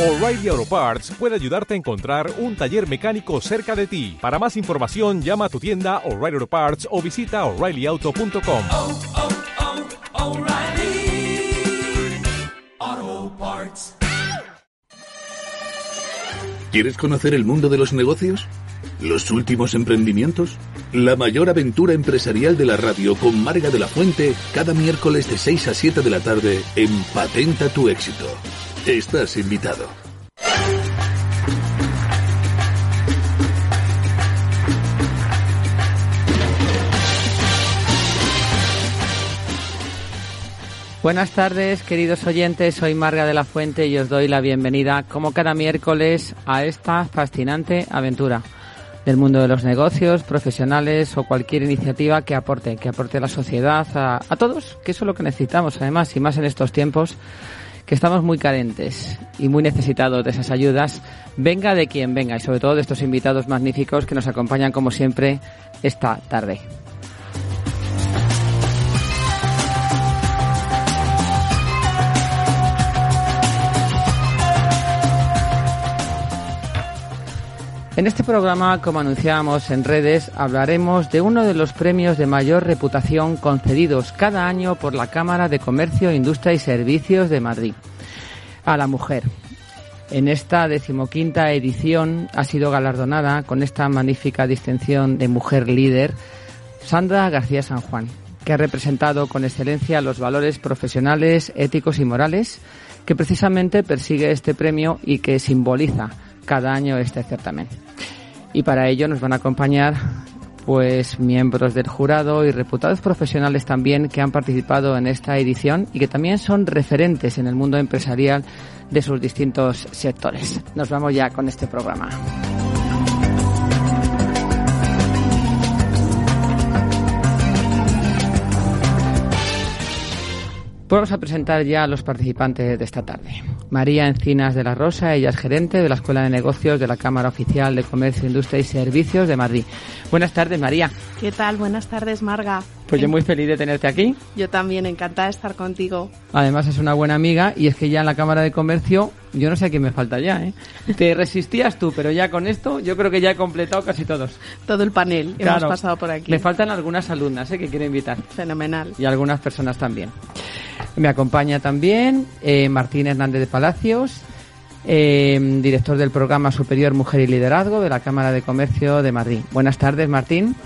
O'Reilly Auto Parts puede ayudarte a encontrar un taller mecánico cerca de ti. Para más información, llama a tu tienda O'Reilly Auto Parts o visita oreillyauto.com. oh, oh, O'Reilly Auto Parts. ¿Quieres conocer el mundo de los negocios? ¿Los últimos emprendimientos? La mayor aventura empresarial de la radio con Marga de la Fuente cada miércoles de 6 a 7 de la tarde en Patenta tu éxito. Estás invitado. Buenas tardes, queridos oyentes. Soy Marga de la Fuente y os doy la bienvenida, como cada miércoles, a esta fascinante aventura del mundo de los negocios, profesionales o cualquier iniciativa que aporte, que aporte la sociedad, a, a todos, que eso es lo que necesitamos, además, y más en estos tiempos que estamos muy carentes y muy necesitados de esas ayudas, venga de quien venga y sobre todo de estos invitados magníficos que nos acompañan como siempre esta tarde. En este programa, como anunciábamos en redes, hablaremos de uno de los premios de mayor reputación concedidos cada año por la Cámara de Comercio, Industria y Servicios de Madrid a la mujer. En esta decimoquinta edición ha sido galardonada con esta magnífica distinción de mujer líder Sandra García San Juan, que ha representado con excelencia los valores profesionales, éticos y morales que precisamente persigue este premio y que simboliza cada año este certamen. Y para ello nos van a acompañar pues miembros del jurado y reputados profesionales también que han participado en esta edición y que también son referentes en el mundo empresarial de sus distintos sectores. Nos vamos ya con este programa. Pues vamos a presentar ya a los participantes de esta tarde. María Encinas de la Rosa, ella es gerente de la Escuela de Negocios de la Cámara Oficial de Comercio, Industria y Servicios de Madrid. Buenas tardes, María. ¿Qué tal? Buenas tardes, Marga. Pues yo muy feliz de tenerte aquí. Yo también, encantada de estar contigo. Además es una buena amiga y es que ya en la Cámara de Comercio, yo no sé a quién me falta ya, ¿eh? Te resistías tú, pero ya con esto yo creo que ya he completado casi todos. Todo el panel Claro. hemos pasado por aquí. Me faltan algunas alumnas, ¿eh? Que quiero invitar. Fenomenal. y algunas personas también. Me acompaña también eh, Martín Hernández de Palacios, eh, director del programa Superior Mujer y Liderazgo de la Cámara de Comercio de Madrid. Buenas tardes, Martín.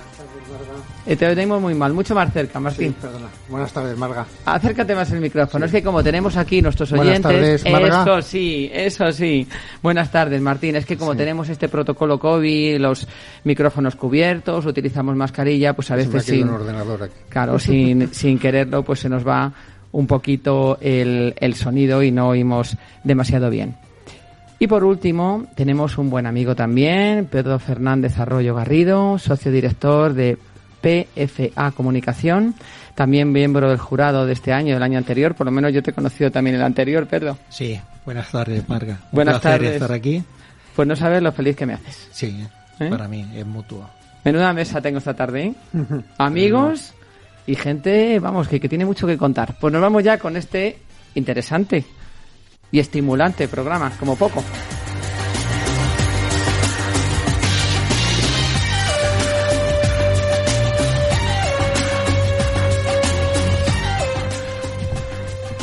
Eh, te oímos muy mal, mucho más cerca, Martín. Perdona. Buenas tardes, Marga. Acércate más el micrófono. Es que como tenemos aquí nuestros Buenas oyentes, tardes, Marga. eso sí, eso sí. Buenas tardes, Martín. Es que como Sí. tenemos este protocolo COVID, los micrófonos cubiertos, utilizamos mascarilla, pues a Se me ha veces sin, un ordenador aquí. Claro, sin, sin quererlo, pues se nos va un poquito el, el sonido y no oímos demasiado bien. Y por último, tenemos un buen amigo también, Pedro Fernández Arroyo Garrido, socio director de PFA Comunicación, también miembro del jurado de este año, del año anterior, por lo menos yo te he conocido también el anterior, Pedro. Sí, buenas tardes, Marga. Un Buenas placer tardes. estar aquí. Pues no sabes lo feliz que me haces. Sí, ¿Eh? para mí es mutuo. Menuda mesa tengo esta tarde, ¿eh? Amigos y gente, vamos, que, que tiene mucho que contar. Pues nos vamos ya con este interesante y estimulante programa, como poco.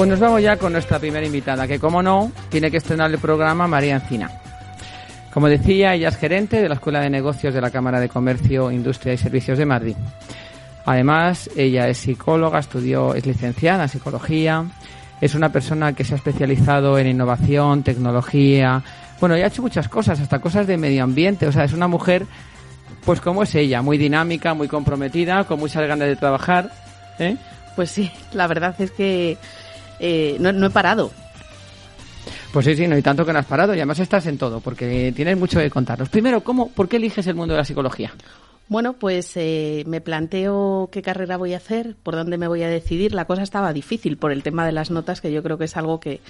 Pues nos vamos ya con nuestra primera invitada, que como no, tiene que estrenar el programa María Encina. Como decía, ella es gerente de la Escuela de Negocios de la Cámara de Comercio, Industria y Servicios de Madrid. Además, ella es psicóloga, estudió, es licenciada en psicología, es una persona que se ha especializado en innovación, tecnología, bueno, y ha hecho muchas cosas, hasta cosas de medio ambiente, o sea, es una mujer, pues como es ella, muy dinámica, muy comprometida, con muchas ganas de trabajar, ¿eh? Pues sí, la verdad es que eh, no, no he parado. Pues sí, sí, no hay tanto que no has parado y además estás en todo, porque tienes mucho que contarnos. Primero, ¿cómo, ¿por qué eliges el mundo de la psicología? Bueno, pues eh, me planteo qué carrera voy a hacer, por dónde me voy a decidir. La cosa estaba difícil por el tema de las notas, que yo creo que es algo que,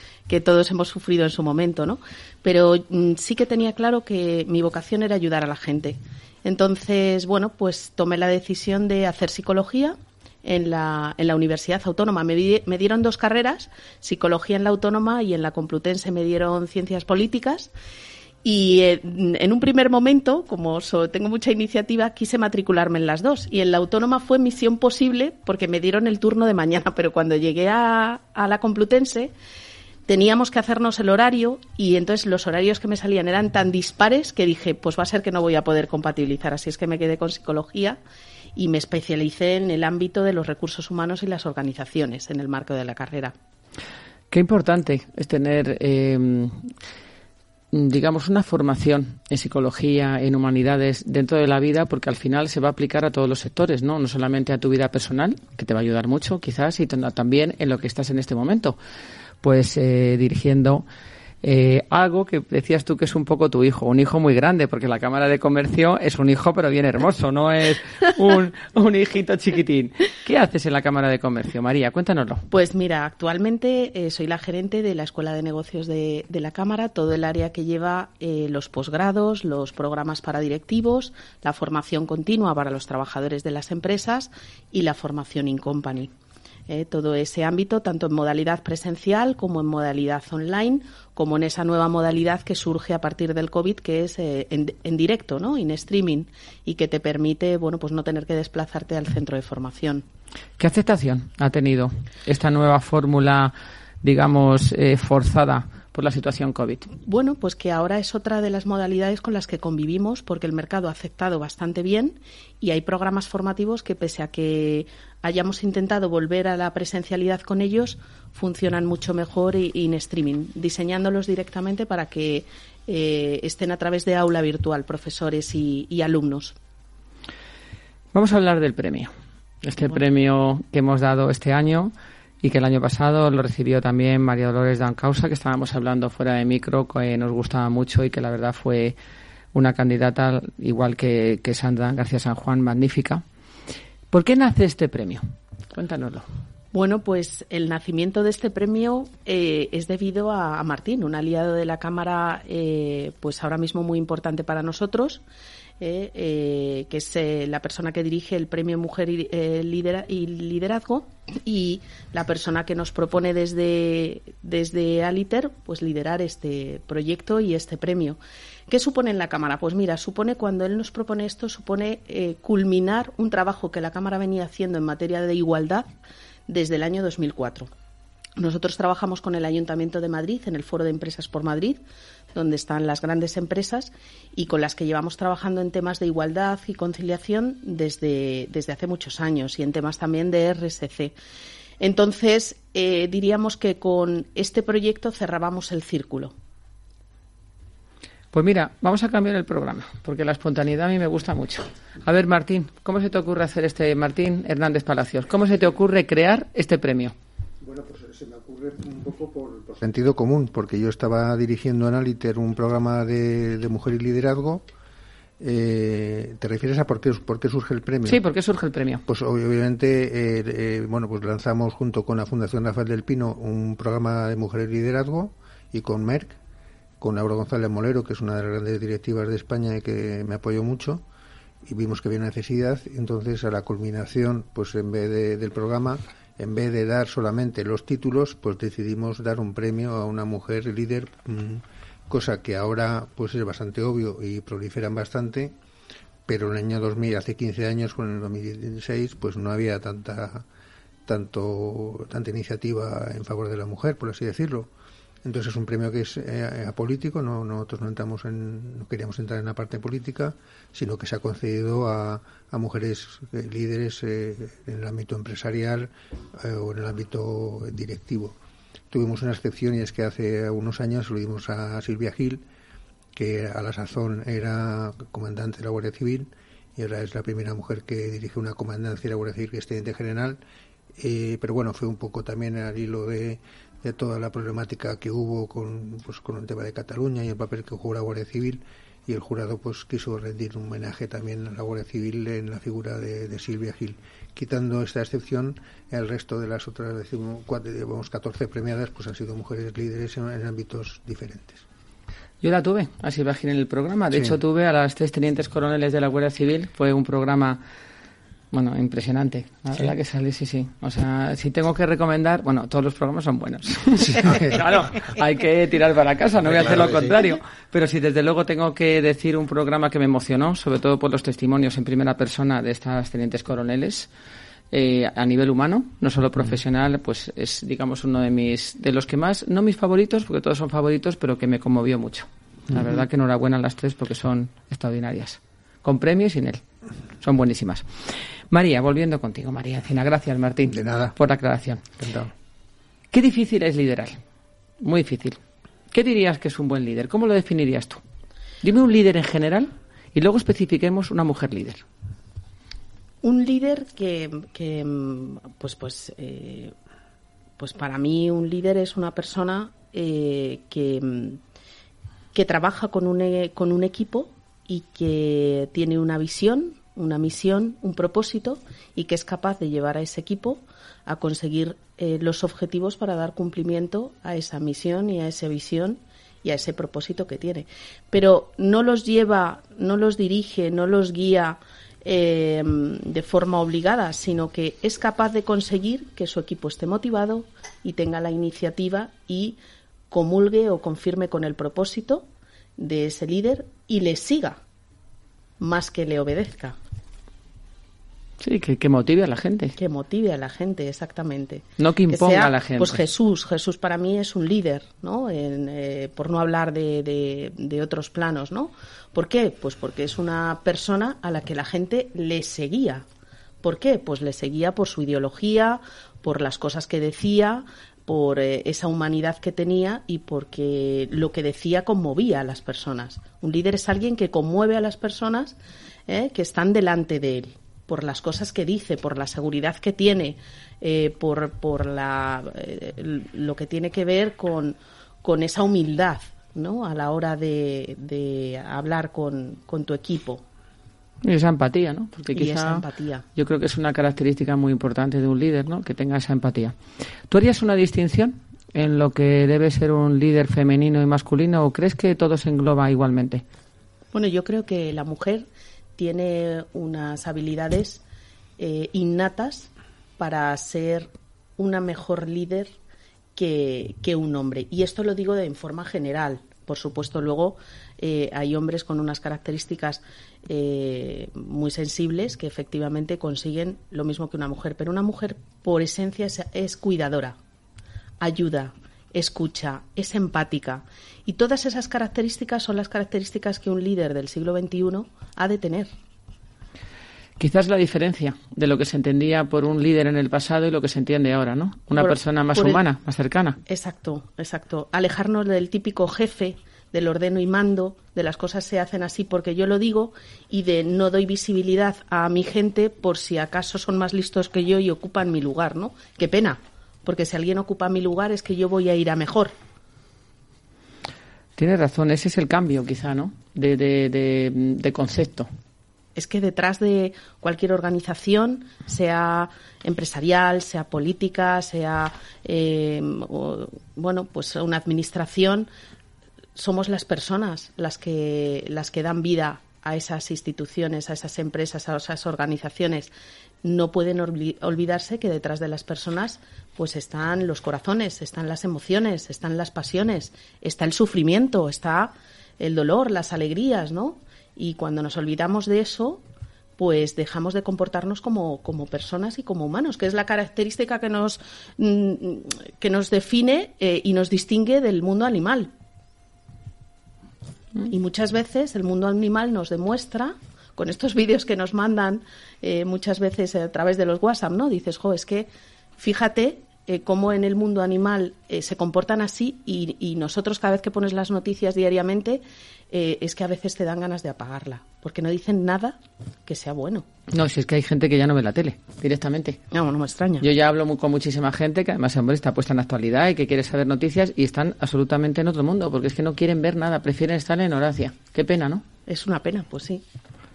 todos hemos sufrido en su momento, ¿no? Pero mm, sí que tenía claro que mi vocación era ayudar a la gente. Entonces, bueno, pues tomé la decisión de hacer psicología en la, la Universidad Autónoma. Me, me dieron dos carreras, psicología en la Autónoma y en la Complutense me dieron ciencias políticas. Y eh, en un primer momento, como tengo mucha iniciativa, quise matricularme en las dos. Y en la autónoma fue misión posible porque me dieron el turno de mañana, pero cuando llegué a, a la Complutense teníamos que hacernos el horario y entonces los horarios que me salían eran tan dispares que dije, pues va a ser que no voy a poder compatibilizar. Así es que me quedé con psicología y me especialicé en el ámbito de los recursos humanos y las organizaciones en el marco de la carrera. Qué importante es tener, eh, digamos, una formación en psicología, en humanidades dentro de la vida, porque al final se va a aplicar a todos los sectores, ¿no? No solamente a tu vida personal, que te va a ayudar mucho, quizás, y también en lo que estás en este momento, pues eh, dirigiendo eh, algo que decías tú que es un poco tu hijo, un hijo muy grande, porque la Cámara de Comercio es un hijo pero bien hermoso, no es un, un hijito chiquitín. ¿Qué haces en la Cámara de Comercio, María? Cuéntanoslo. Pues mira, actualmente eh, soy la gerente de la Escuela de Negocios de, de la Cámara, todo el área que lleva eh, los posgrados, los programas para directivos, la formación continua para los trabajadores de las empresas y la formación in company. Eh, todo ese ámbito, tanto en modalidad presencial como en modalidad online, como en esa nueva modalidad que surge a partir del COVID, que es eh, en, en directo, ¿no? En streaming, y que te permite, bueno, pues no tener que desplazarte al centro de formación. ¿Qué aceptación ha tenido esta nueva fórmula, digamos, eh, forzada por la situación COVID? Bueno, pues que ahora es otra de las modalidades con las que convivimos porque el mercado ha aceptado bastante bien y hay programas formativos que pese a que hayamos intentado volver a la presencialidad con ellos, funcionan mucho mejor y, y en streaming, diseñándolos directamente para que eh, estén a través de aula virtual profesores y, y alumnos. Vamos a hablar del premio. Este premio que hemos dado este año y que el año pasado lo recibió también María Dolores Dancausa, que estábamos hablando fuera de micro, que nos gustaba mucho y que la verdad fue una candidata, igual que, que Sandra García San Juan, magnífica. ¿Por qué nace este premio? Cuéntanoslo. Bueno, pues el nacimiento de este premio eh, es debido a, Martín, un aliado de la Cámara, eh, pues ahora mismo muy importante para nosotros, eh, eh, que es eh, la persona que dirige el Premio Mujer y, y Liderazgo y la persona que nos propone desde, desde Aliter pues liderar este proyecto y este premio. ¿Qué supone en la Cámara? Pues mira, supone cuando él nos propone esto, supone culminar un trabajo que la Cámara venía haciendo en materia de igualdad desde el año 2004. Nosotros trabajamos con el Ayuntamiento de Madrid en el Foro de Empresas por Madrid, donde están las grandes empresas y con las que llevamos trabajando en temas de igualdad y conciliación desde, desde hace muchos años y en temas también de RSC. Entonces, eh, diríamos que con este proyecto cerrábamos el círculo. Pues mira, vamos a cambiar el programa, porque la espontaneidad a mí me gusta mucho. A ver, Martín, ¿cómo se te ocurre hacer este, Martín Hernández Palacios? ¿Cómo se te ocurre crear este premio? Bueno, pues se me ocurre un poco por, por sentido común, porque yo estaba dirigiendo en Aliter un programa de, de mujer y liderazgo. Eh, ¿Te refieres a por qué, por qué surge el premio? Sí, ¿por qué surge el premio? Pues obviamente, eh, eh, bueno, pues lanzamos junto con la Fundación Rafael del Pino un programa de mujer y liderazgo y con Merck, con Laura González Molero, que es una de las grandes directivas de España y que me apoyó mucho, y vimos que había necesidad. Entonces, a la culminación, pues en vez de- del programa, en vez de dar solamente los títulos, pues decidimos dar un premio a una mujer líder, mm, cosa que ahora pues es bastante obvio y proliferan bastante, pero en el año 2000, hace 15 años, con el 2016, pues no había tanta tanto tanta iniciativa en favor de la mujer, por así decirlo. Entonces es un premio que es eh, apolítico, no nosotros no entramos en, no queríamos entrar en la parte política, sino que se ha concedido a, a mujeres eh, líderes eh, en el ámbito empresarial eh, o en el ámbito directivo. Tuvimos una excepción y es que hace unos años lo dimos a Silvia Gil, que a la sazón era comandante de la Guardia Civil y ahora es la primera mujer que dirige una comandancia de la Guardia Civil que es teniente general. Pero bueno, fue un poco también al hilo de, de toda la problemática que hubo con, pues, con el tema de Cataluña y el papel que jugó la Guardia Civil y el jurado pues quiso rendir un homenaje también a la Guardia Civil en la figura de, de Silvia Gil. Quitando esta excepción, el resto de las otras decimos, cuatro, digamos, 14 premiadas pues han sido mujeres líderes en, en ámbitos diferentes. Yo la tuve, así Gil en el programa. De Sí. hecho, tuve a las tres tenientes coroneles de la Guardia Civil. Fue un programa Bueno, impresionante. La verdad que sale, sí, sí. O sea, si tengo que recomendar, bueno, todos los programas son buenos. claro, hay que tirar para casa, no voy a hacer lo contrario. Pero si desde luego tengo que decir un programa que me emocionó, sobre todo por los testimonios en primera persona de estas tenientes coroneles, eh, a nivel humano, no solo profesional, pues es, digamos, uno de mis, de los que más, no mis favoritos, porque todos son favoritos, pero que me conmovió mucho. La verdad que enhorabuena a las tres porque son extraordinarias. Con premio y sin él. Son buenísimas. María, volviendo contigo, María Encina. Gracias, Martín. De nada. Por la aclaración. Encantado. Qué difícil es liderar. Muy difícil. ¿Qué dirías que es un buen líder? ¿Cómo lo definirías tú? Dime un líder en general y luego especifiquemos una mujer líder. Un líder que, que, pues, pues, eh, pues para mí un líder es una persona eh, que, que trabaja con un, e- con un equipo y que tiene una visión, una misión, un propósito y que es capaz de llevar a ese equipo a conseguir eh, los objetivos para dar cumplimiento a esa misión y a esa visión y a ese propósito que tiene. Pero no los lleva, no los dirige, no los guía eh, de forma obligada, sino que es capaz de conseguir que su equipo esté motivado y tenga la iniciativa y comulgue o confirme con el propósito de ese líder y le siga más que le obedezca, Sí, que, que motive a la gente. que motive a la gente exactamente. No que imponga sea, a la gente. Pues Jesús, Jesús para mí es un líder, ¿no? En, eh, por no hablar de, de- de otros planos, ¿no? ¿Por qué? Pues porque es una persona a la que la gente le seguía. ¿Por qué? Pues le seguía por su ideología, por las cosas que decía, por eh, esa humanidad que tenía y porque lo que decía conmovía a las personas. Un líder es alguien que conmueve a las personas eh, que están delante de él por las cosas que dice, por la seguridad que tiene, eh, por, por la, lo que tiene que ver con, con esa humildad ¿no? a la hora de, de hablar con, con tu equipo. Y esa empatía, ¿no? Porque Y quizá esa empatía. yo creo que es una característica muy importante de un líder, ¿no? Que tenga esa empatía. ¿Tú harías una distinción en lo que debe ser un líder femenino y masculino o crees que todo se engloba igualmente? Bueno, yo creo que la mujer tiene unas habilidades eh, innatas para ser una mejor líder que, que un hombre. Y esto lo digo de, en forma general. Por supuesto, luego eh, hay hombres con unas características eh, muy sensibles que efectivamente consiguen lo mismo que una mujer. Pero una mujer, por esencia, es, es cuidadora, ayuda, escucha, es empática. Y todas esas características son las características que un líder del siglo XXI ha de tener. Quizás la diferencia de lo que se entendía por un líder en el pasado y lo que se entiende ahora, ¿no? Una Por- persona más el- humana, más cercana. Exacto, exacto. Alejarnos del típico jefe, del ordeno y mando, de las cosas se hacen así porque yo lo digo y de no doy visibilidad a mi gente por si acaso son más listos que yo y ocupan mi lugar, ¿no? Qué pena, porque si alguien ocupa mi lugar es que yo voy a ir a mejor. Tienes razón, ese es el cambio, quizá, ¿no? De, de, de, de concepto. Es que detrás de cualquier organización, sea empresarial, sea política, sea eh, o, bueno, pues una administración, somos las personas las que las que dan vida a esas instituciones, a esas empresas, a esas organizaciones. No pueden olvi- olvidarse que detrás de las personas pues están los corazones, están las emociones, están las pasiones, está el sufrimiento, está el dolor, las alegrías, ¿no? Y cuando nos olvidamos de eso, pues dejamos de comportarnos como, como personas y como humanos, que es la característica que nos, mm, que nos define eh, y nos distingue del mundo animal. Y muchas veces el mundo animal nos demuestra, con estos vídeos que nos mandan eh, muchas veces a través de los WhatsApp, ¿no? Dices, jo, es que fíjate eh, cómo en el mundo animal eh, se comportan así y, y nosotros cada vez que pones las noticias diariamente eh, es que a veces te dan ganas de apagarla, porque no dicen nada que sea bueno. No, si es que hay gente que ya no ve la tele directamente. No, no me extraña. Yo ya hablo mu- con muchísima gente que además hombre, está puesta en actualidad y que quiere saber noticias y están absolutamente en otro mundo porque es que no quieren ver nada, prefieren estar en Horacia. Qué pena, ¿no? Es una pena, pues sí.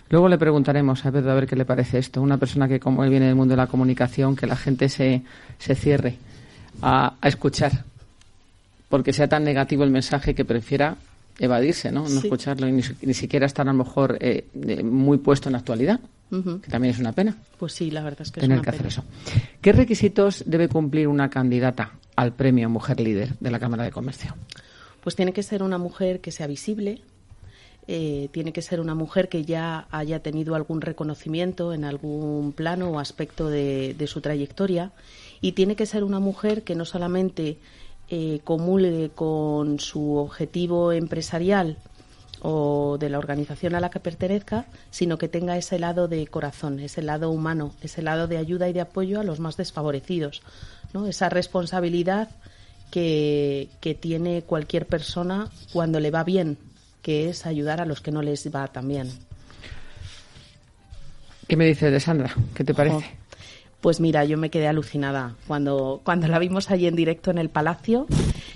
Luego le preguntaremos a Pedro a ver qué le parece esto. Una persona que como él viene del mundo de la comunicación, que la gente se, se cierre a, a escuchar porque sea tan negativo el mensaje que prefiera evadirse, ¿no? No Sí. escucharlo y ni, si- ni siquiera estar a lo mejor eh, muy puesto en la actualidad, que también es una pena Pues sí, la verdad es que tener es que una hacer pena. eso. ¿Qué requisitos debe cumplir una candidata al premio Mujer Líder de la Cámara de Comercio? Pues tiene que ser una mujer que sea visible, eh, tiene que ser una mujer que ya haya tenido algún reconocimiento en algún plano o aspecto de, su trayectoria y tiene que ser una mujer que no solamente eh, comulgue con su objetivo empresarial o de la organización a la que pertenezca, sino que tenga ese lado de corazón, ese lado humano, ese lado de ayuda y de apoyo a los más desfavorecidos, ¿no? Esa responsabilidad que tiene cualquier persona cuando le va bien, que es ayudar a los que no les va tan bien. ¿Qué me dices de Sandra? ¿Qué te parece? Ojo. Pues mira, yo me quedé alucinada cuando, cuando la vimos allí en directo en el Palacio.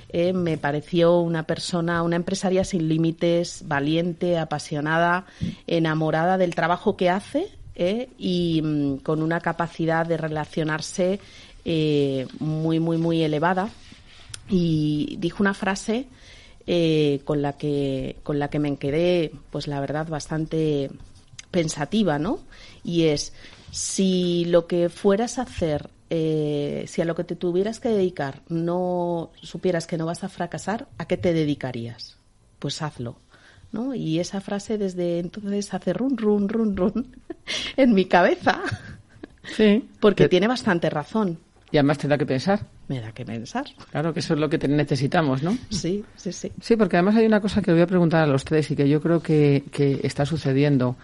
eh, me pareció una persona, una empresaria sin límites, valiente, apasionada, enamorada del trabajo que hace eh, y mm, con una capacidad de relacionarse eh, muy, muy, muy elevada. Y dijo una frase eh, con la que con la que me quedé, pues la verdad, bastante pensativa, ¿no? Y es si lo que fueras a hacer, eh, si a lo que te tuvieras que dedicar no supieras que no vas a fracasar, ¿a qué te dedicarías? Pues hazlo. ¿no? Y esa frase desde entonces hace run, run, run, run en mi cabeza, Sí. porque tiene bastante razón. Y además te da que pensar. Me da que pensar. Claro que eso es lo que necesitamos, ¿no? Sí, sí, sí. Sí, porque además hay una cosa que voy a preguntar a los tres y que yo creo que, que está sucediendo.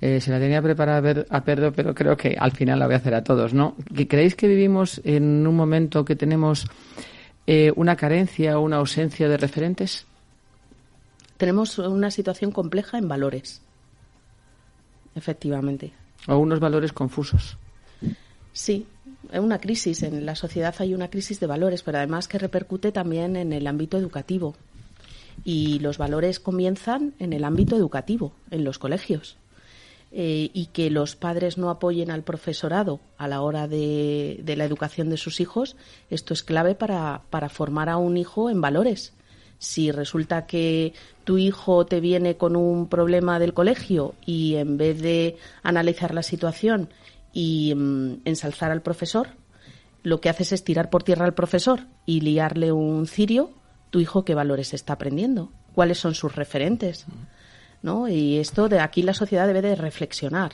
Eh, se la tenía preparada a, ver, a Pedro, pero creo que al final la voy a hacer a todos, ¿no? ¿Que ¿Creéis que vivimos en un momento que tenemos eh, una carencia o una ausencia de referentes? Tenemos una situación compleja en valores. Efectivamente. ¿O unos valores confusos? Sí, una crisis. En la sociedad hay una crisis de valores, pero además que repercute también en el ámbito educativo. Y los valores comienzan en el ámbito educativo, en los colegios. Eh, y que los padres no apoyen al profesorado a la hora de, de la educación de sus hijos, esto es clave para, para formar a un hijo en valores. Si resulta que tu hijo te viene con un problema del colegio y en vez de analizar la situación y mm, ensalzar al profesor, lo que haces es tirar por tierra al profesor y liarle un cirio, tu hijo qué valores está aprendiendo, cuáles son sus referentes. ¿no? Y esto de aquí la sociedad debe de reflexionar.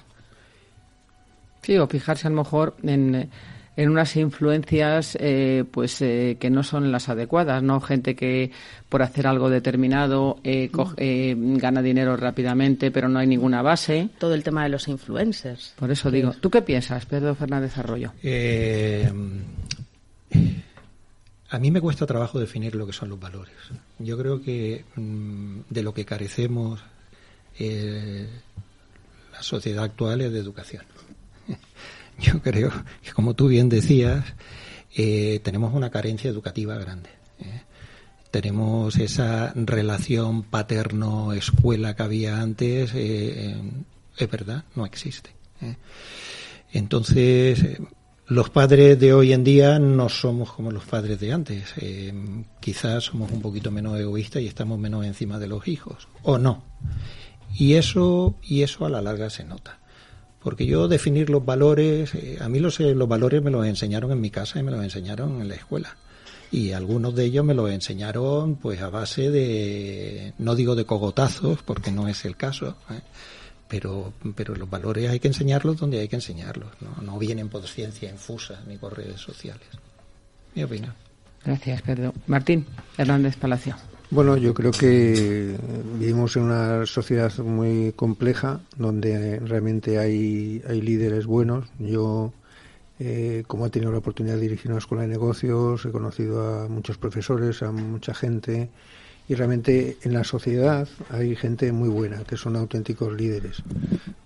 Sí, o fijarse a lo mejor en, eh, en unas influencias eh, pues eh, que no son las adecuadas, ¿no? Gente que por hacer algo determinado eh, coge- eh, gana dinero rápidamente, pero no hay ninguna base. Todo el tema de los influencers. Por eso digo, ¿tú qué piensas, Pedro Fernández Arroyo? Eh, a mí me cuesta trabajo definir lo que son los valores. Yo creo que mm, de lo que carecemos eh, la sociedad actual es de educación. Yo creo que, como tú bien decías, eh, tenemos una carencia educativa grande. ¿eh? Tenemos esa relación paterno-escuela que había antes, eh, es verdad, no existe. Entonces, los padres de hoy en día no somos como los padres de antes. Quizás somos un poquito menos egoístas y estamos menos encima de los hijos. O no. Y eso, y eso a la larga se nota. Porque yo definir los valores, eh, a mí los, eh, los valores me los enseñaron en mi casa y me los enseñaron en la escuela. Y algunos de ellos me los enseñaron pues a base de, no digo de cogotazos, porque no es el caso, ¿eh? pero, pero los valores hay que enseñarlos donde hay que enseñarlos, ¿no? no vienen por ciencia infusa ni por redes sociales. Mi opinión. Gracias, Pedro. Martín Hernández Palacio. Bueno, yo creo que vivimos en una sociedad muy compleja donde realmente hay, hay líderes buenos. Yo, eh, como he tenido la oportunidad de dirigir una escuela de negocios, he conocido a muchos profesores, a mucha gente y realmente en la sociedad hay gente muy buena que son auténticos líderes.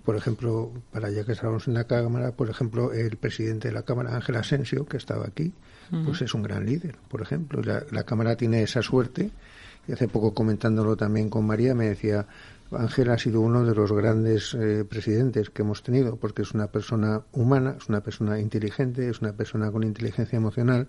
Por ejemplo, para ya que estamos en la Cámara, por ejemplo, el presidente de la Cámara, Ángel Asensio, que estaba aquí, pues es un gran líder, por ejemplo. La, la Cámara tiene esa suerte y hace poco comentándolo también con María me decía, Ángel ha sido uno de los grandes eh, presidentes que hemos tenido, porque es una persona humana, es una persona inteligente, es una persona con inteligencia emocional,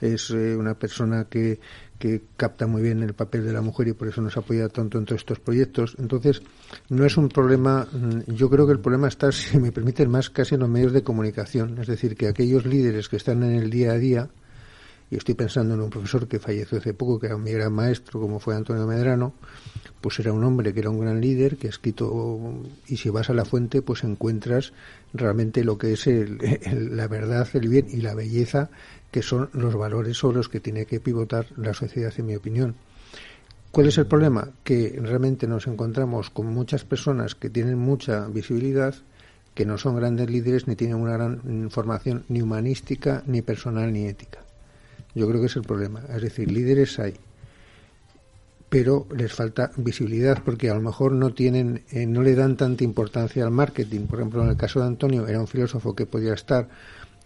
es eh, una persona que, que capta muy bien el papel de la mujer y por eso nos apoya tanto en todos estos proyectos. Entonces, no es un problema, mm, yo creo que el problema está, si me permiten, más casi en los medios de comunicación. Es decir, que aquellos líderes que están en el día a día, y estoy pensando en un profesor que falleció hace poco, que era mi gran maestro, como fue Antonio Medrano, pues era un hombre que era un gran líder, que ha escrito, y si vas a la fuente, pues encuentras realmente lo que es la verdad, el bien y la belleza, que son los valores sobre los que tiene que pivotar la sociedad, en mi opinión. ¿Cuál es el problema? Que realmente nos encontramos con muchas personas que tienen mucha visibilidad, que no son grandes líderes ni tienen una gran formación ni humanística, ni personal, ni ética. Yo creo que es el problema. Es decir, líderes hay, pero les falta visibilidad porque a lo mejor no tienen, eh, no le dan tanta importancia al marketing. Por ejemplo, en el caso de Antonio era un filósofo que podía estar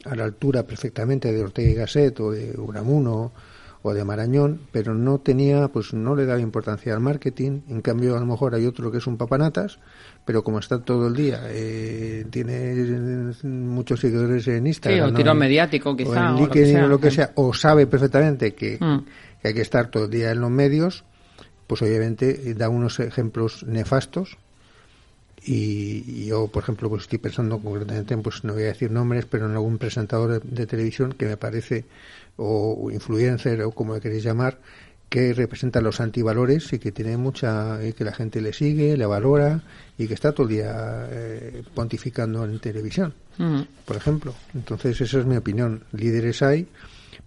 a la altura perfectamente de Ortega y Gasset o de Uramuno o de Marañón, pero no tenía, pues no le daba importancia al marketing. En cambio, a lo mejor hay otro que es un papanatas, pero como está todo el día, eh, tiene muchos seguidores en Instagram. Sí, o tiro mediático, quizá. O en LinkedIn o lo que sea, o sabe perfectamente que, mm. que hay que estar todo el día en los medios, pues obviamente da unos ejemplos nefastos y, yo, por ejemplo, pues estoy pensando concretamente, pues no voy a decir nombres, pero en algún presentador de, televisión que me parece, o influencer, o como le queréis llamar, que representa los antivalores y que tiene mucha, y que la gente le sigue, le valora y que está todo el día eh, pontificando en televisión, por ejemplo. Entonces, esa es mi opinión. Líderes hay,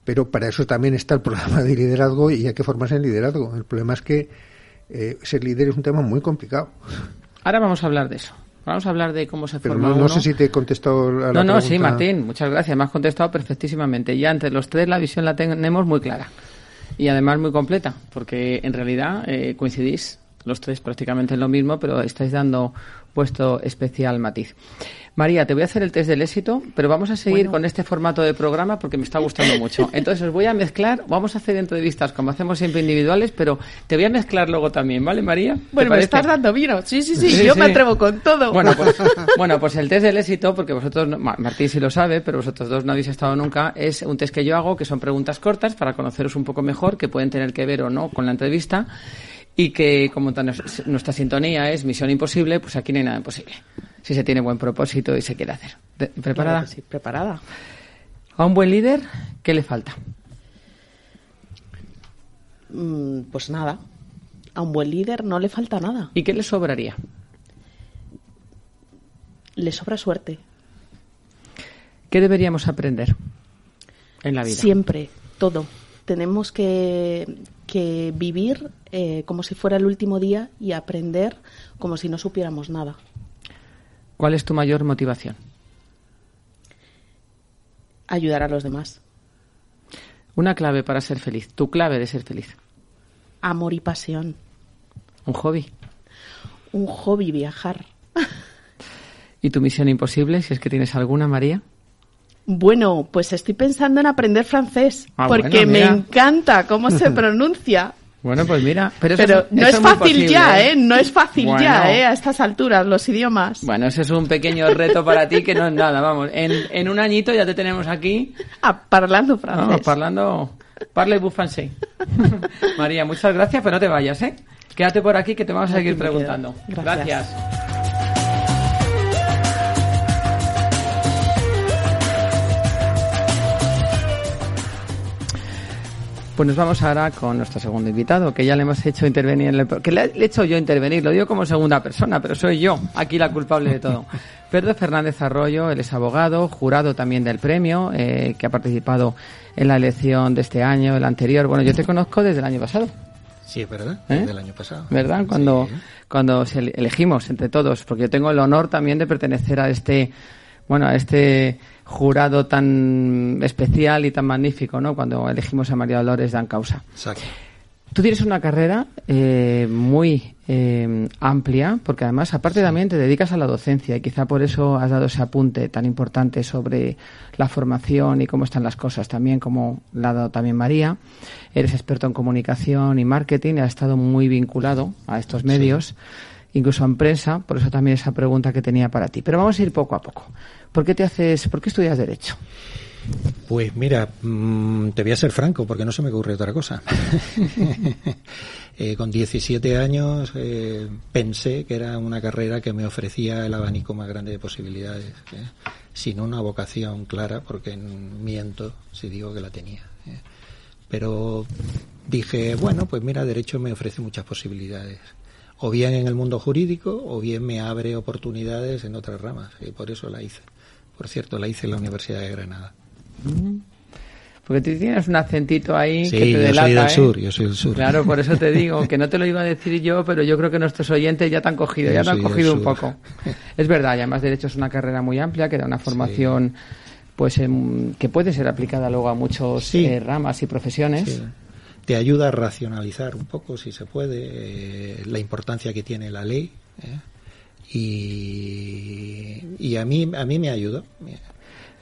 pero para eso también está el programa de liderazgo y hay que formarse en liderazgo. El problema es que eh, ser líder es un tema muy complicado. Ahora vamos a hablar de eso. Vamos a hablar de cómo se Pero forma no, no sé si te he contestado la No, no, sí, Martín, muchas gracias. Me has contestado perfectísimamente. Ya entre los tres la visión la tenemos muy clara. Y además muy completa, porque en realidad eh, coincidís los tres prácticamente en lo mismo, pero estáis dando puesto especial matiz. María, te voy a hacer el test del éxito, pero vamos a seguir con este formato de programa porque me está gustando mucho. Entonces os voy a mezclar, vamos a hacer entrevistas como hacemos siempre individuales, pero te voy a mezclar luego también, ¿vale, María? Bueno, me estás dando vino. Sí, sí, sí, yo me atrevo con todo. Bueno pues, bueno, pues el test del éxito, porque vosotros, Martín sí lo sabe, pero vosotros dos no habéis estado nunca, es un test que yo hago, que son preguntas cortas para conoceros un poco mejor, que pueden tener que ver o no con la entrevista y que como nuestra sintonía es misión imposible, pues aquí no hay nada imposible si se tiene buen propósito y se quiere hacer. ¿Preparada? sí, preparada. ¿A un buen líder qué le falta? Mm, pues nada. A un buen líder no le falta nada. ¿Y qué le sobraría? Le sobra suerte. ¿Qué deberíamos aprender en la vida? Siempre, todo. Tenemos que, que vivir eh, como si fuera el último día y aprender como si no supiéramos nada. ¿Cuál es tu mayor motivación? Ayudar a los demás. Una clave para ser feliz, tu clave de ser feliz. Amor y pasión. ¿Un hobby? Un hobby, viajar. ¿Y tu misión imposible, si es que tienes alguna, María? Bueno, pues estoy pensando en aprender francés, ah, porque me encanta cómo se pronuncia. Bueno, pues mira, pero, no es, fácil ya, ¿eh? No es fácil ya, ¿eh? A estas alturas, los idiomas. Bueno, ese es un pequeño reto para ti que no es nada, vamos. En, en un añito ya te tenemos aquí. Ah, parlando francés. No, parlando... Parle vous María, muchas gracias, pero no te vayas, ¿eh? Quédate por aquí que te vamos a seguir preguntando. gracias. Pues nos vamos ahora con nuestro segundo invitado, que ya le hemos hecho intervenir en el... que le he hecho yo intervenir, lo digo como segunda persona, pero soy yo aquí la culpable de todo. Pedro Fernández Arroyo, él es abogado, jurado también del premio, eh, que ha participado en la elección de este año, el anterior. Bueno, yo te conozco desde el año pasado. Sí, es verdad, ¿Eh? desde el año pasado. ¿Verdad? Cuando, cuando elegimos entre todos, porque yo tengo el honor también de pertenecer a este, bueno, a este jurado tan especial y tan magnífico, ¿no? Cuando elegimos a María Dolores Dan Causa. Exacto. Tú tienes una carrera eh, muy eh, amplia, porque además, aparte también te dedicas a la docencia y quizá por eso has dado ese apunte tan importante sobre la formación y cómo están las cosas, también como la ha dado también María. Eres experto en comunicación y marketing y has estado muy vinculado a estos medios, incluso a prensa, por eso también esa pregunta que tenía para ti. Pero vamos a ir poco a poco. ¿Por qué te haces, por qué estudias derecho? Pues mira, mm, te voy a ser franco porque no se me ocurre otra cosa. Eh, con 17 años eh, pensé que era una carrera que me ofrecía el abanico más grande de posibilidades, ¿eh? sin una vocación clara, porque miento si digo que la tenía. Pero dije, bueno, pues mira, derecho me ofrece muchas posibilidades o bien en el mundo jurídico o bien me abre oportunidades en otras ramas y por eso la hice. Por cierto, la hice en la Universidad de Granada. Porque tú tienes un acentito ahí sí, que te yo delata, soy del ¿eh? sur, yo soy del sur. Claro, por eso te digo, que no te lo iba a decir yo, pero yo creo que nuestros oyentes ya te han cogido, ya Yo te han cogido un sur. poco. Es verdad, y además Derecho es una carrera muy amplia que da una formación pues em, que puede ser aplicada luego a muchos Sí. eh, ramas y profesiones. Sí. Te ayuda a racionalizar un poco, si se puede, eh, la importancia que tiene la ley. ¿eh? Y, y a mí a mí me ayudó,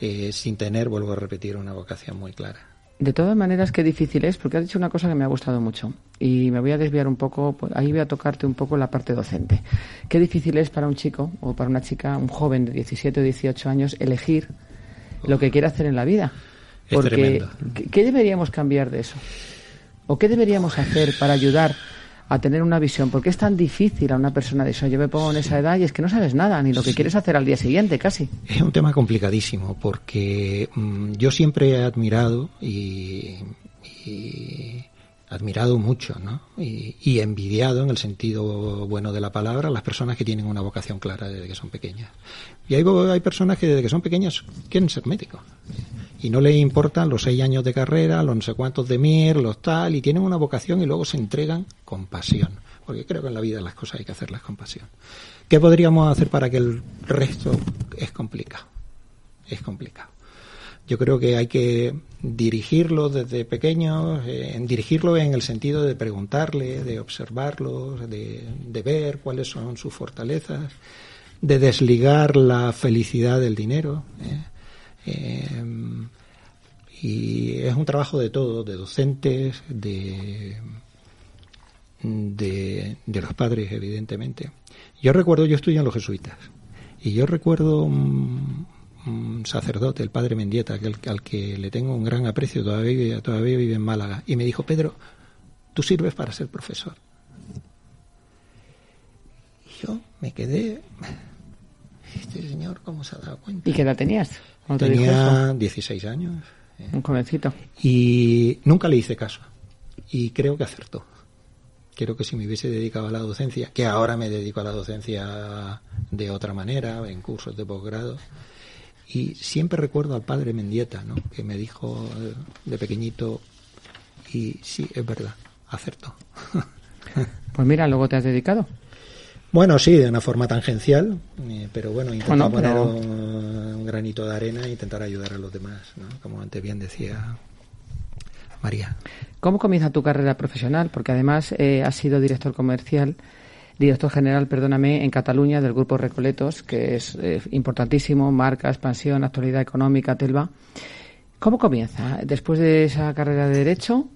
eh, sin tener, vuelvo a repetir, una vocación muy clara. De todas maneras, qué difícil es, porque has dicho una cosa que me ha gustado mucho. Y me voy a desviar un poco, pues, ahí voy a tocarte un poco la parte docente. Qué difícil es para un chico o para una chica, un joven de 17 o 18 años, elegir lo que quiere hacer en la vida. Es Porque, tremendo. ¿qué, qué deberíamos cambiar de eso? ¿O qué deberíamos hacer para ayudar a tener una visión? Porque es tan difícil a una persona de eso. Yo me pongo en esa edad y es que no sabes nada, ni lo que quieres hacer al día siguiente, casi. Es un tema complicadísimo porque mm, yo siempre he admirado y, y admirado mucho, ¿no? Y, y envidiado en el sentido bueno de la palabra las personas que tienen una vocación clara desde que son pequeñas. Y hay, hay personas que desde que son pequeñas quieren ser médicos y no les importan los seis años de carrera, los no sé cuántos de MIR, los tal, y tienen una vocación y luego se entregan con pasión. Porque creo que en la vida las cosas hay que hacerlas con pasión. ¿Qué podríamos hacer para que el resto es complicado? Es complicado. Yo creo que hay que dirigirlo desde pequeños, eh, en dirigirlo en el sentido de preguntarle, de observarlos, de, de ver cuáles son sus fortalezas, de desligar la felicidad del dinero. ¿eh? Eh, y es un trabajo de todo, de docentes, de, de, de los padres, evidentemente. Yo recuerdo, yo estudié en los jesuitas, y yo recuerdo un, sacerdote, el padre Mendieta, al, que le tengo un gran aprecio, todavía, todavía vive en Málaga, y me dijo, Pedro, tú sirves para ser profesor. Y yo me quedé, este señor, ¿cómo se ha dado cuenta? ¿Y qué edad tenías? cuando te dijo eso? Tenía 16 años. eh, Un jovencito. y nunca le hice caso. Y creo que acertó. Creo que si me hubiese dedicado a la docencia, que ahora me dedico a la docencia de otra manera, en cursos de posgrado, y siempre recuerdo al padre Mendieta, ¿no? que me dijo eh, de pequeñito, y sí, es verdad, acertó. Pues mira, luego te has dedicado. Bueno, sí, de una forma tangencial, eh, pero bueno, intentar Bueno, poner un, un granito de arena e intentar ayudar a los demás, ¿no? como antes bien decía María. ¿Cómo comienza tu carrera profesional? Porque además eh, has sido director comercial, director general, perdóname, en Cataluña del Grupo Recoletos, que es eh, importantísimo, marca, expansión, actualidad económica, Telva. ¿Cómo comienza? Después de esa carrera de Derecho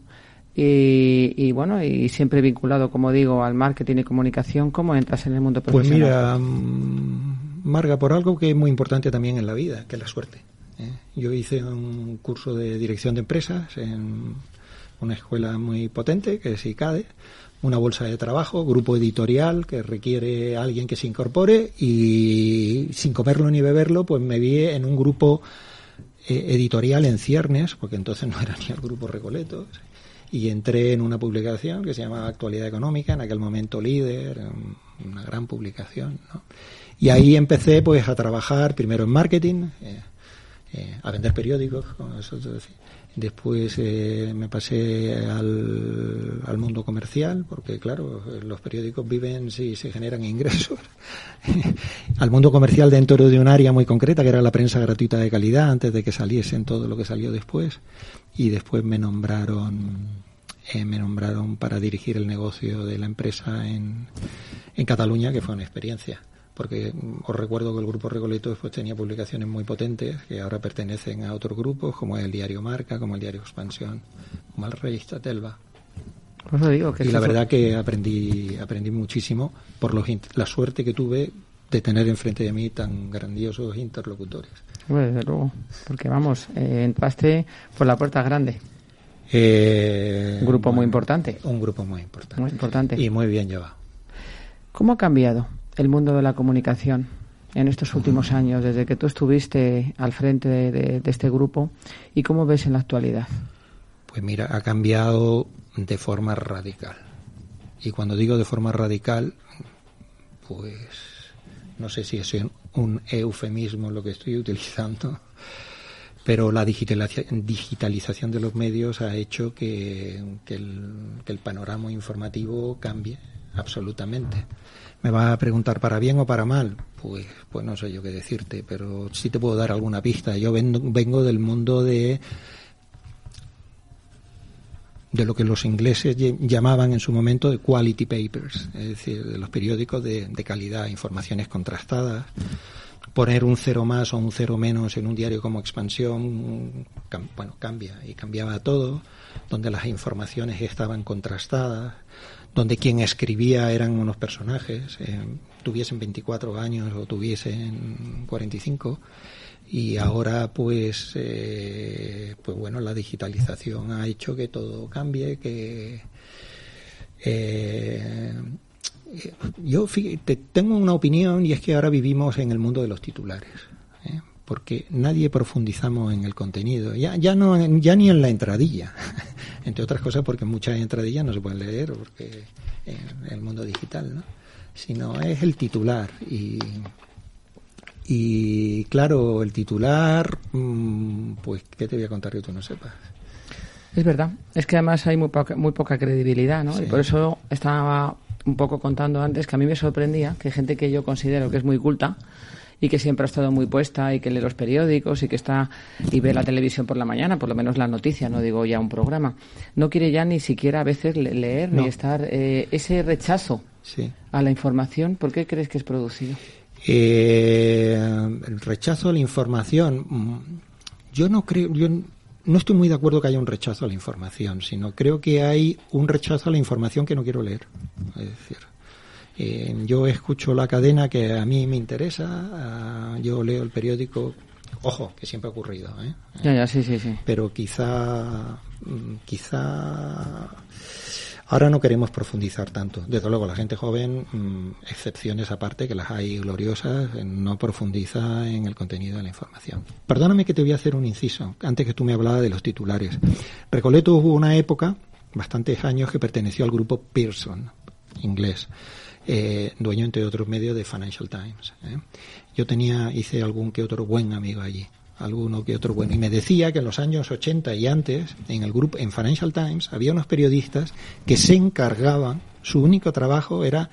y, y, bueno, y siempre vinculado, como digo, al marketing y comunicación, ¿cómo entras en el mundo Pues profesional? mira, mm, Marga, por algo que es muy importante también en la vida, que es la suerte. ¿eh? Yo hice un curso de dirección de empresas en una escuela muy potente, que es ICADE, una bolsa de trabajo, grupo editorial que requiere a alguien que se incorpore y sin comerlo ni beberlo, pues me vi en un grupo eh, editorial en ciernes, porque entonces no era ni el grupo Recoletos, y entré en una publicación que se llama Actualidad Económica, en aquel momento líder, una gran publicación, ¿no? Y ahí empecé pues a trabajar primero en marketing, eh, eh, a vender periódicos. Después eh, me pasé al, al mundo comercial, porque claro, los periódicos viven si se generan ingresos. al mundo comercial dentro de un área muy concreta, que era la prensa gratuita de calidad, antes de que saliesen todo lo que salió después. Y después me nombraron eh, me nombraron para dirigir el negocio de la empresa en, en Cataluña, que fue una experiencia. Porque os recuerdo que el grupo Recoleto después tenía publicaciones muy potentes que ahora pertenecen a otros grupos, como el diario Marca, como el diario Expansión, como la revista Telva. Digo que Y la verdad que aprendí, aprendí muchísimo por los, la suerte que tuve de tener enfrente de mí tan grandiosos interlocutores. Bueno, desde luego, porque vamos, eh, entraste por la puerta grande. Eh, Un grupo muy importante. Un grupo muy importante. Muy importante. Y muy bien llevado. ¿Cómo ha cambiado el mundo de la comunicación en estos últimos años, desde que tú estuviste al frente de, de- de este grupo? ¿Y cómo ves en la actualidad? Pues mira, ha cambiado de forma radical. Y cuando digo de forma radical, pues no sé si es un eufemismo lo que estoy utilizando, pero la digitaliza- digitalización de los medios ha hecho que, que el, que el panorama informativo cambie absolutamente. ¿Me vas a preguntar para bien o para mal? Pues, pues no sé yo qué decirte, pero sí te puedo dar alguna pista. Yo vengo, vengo del mundo de de lo que los ingleses llamaban en su momento de quality papers, es decir, de los periódicos de, de calidad, informaciones contrastadas. Poner un cero más o un cero menos en un diario como Expansión, bueno, cambia y cambiaba todo, donde las informaciones estaban contrastadas, donde quien escribía eran unos personajes, eh, tuviesen 24 años o tuviesen 45 y ahora pues eh, pues bueno la digitalización ha hecho que todo cambie que eh, yo fí- te- tengo una opinión y es que ahora vivimos en el mundo de los titulares ¿eh? Porque nadie profundizamos en el contenido ya ya no ya ni en la entradilla entre otras cosas porque muchas entradillas no se pueden leer porque en el mundo digital no sino es el titular y y claro, el titular, mm, pues, ¿qué te voy a contar que tú no sepas? Es verdad, es que además hay muy poca, muy poca credibilidad, ¿no? Sí. Y por eso estaba un poco contando antes que a mí me sorprendía que gente que yo considero que es muy culta y que siempre ha estado muy puesta y que lee los periódicos y que está y ve la televisión por la mañana, por lo menos la noticia, no digo ya un programa, no quiere ya ni siquiera a veces le- leer No. ni estar eh, ese rechazo Sí. a la información, ¿por qué crees que es producido? Eh, el rechazo a la información. mm, Yo no creo, yo no estoy muy de acuerdo que haya un rechazo a la información, sino creo que hay un rechazo a la información que no quiero leer. Es decir, eh, yo escucho la cadena que a mí me interesa, ah, yo leo el periódico, ojo, que siempre ha ocurrido, ¿eh? Ya, ya, sí, sí, sí. pero quizá mm, quizá ahora no queremos profundizar tanto desde luego la gente joven mm, excepciones aparte que las hay gloriosas eh, no profundiza en el contenido de la información perdóname que te voy a hacer un inciso antes que tú me hablabas de los titulares Recoleto hubo una época bastantes años que perteneció al grupo Pearson inglés eh, dueño entre otros medios de Financial Times ¿eh? yo tenía hice algún que otro buen amigo allí alguno que otro bueno. Y me decía que en los años 80 y antes, en el grupo, en Financial Times, había unos periodistas que se encargaban, su único trabajo era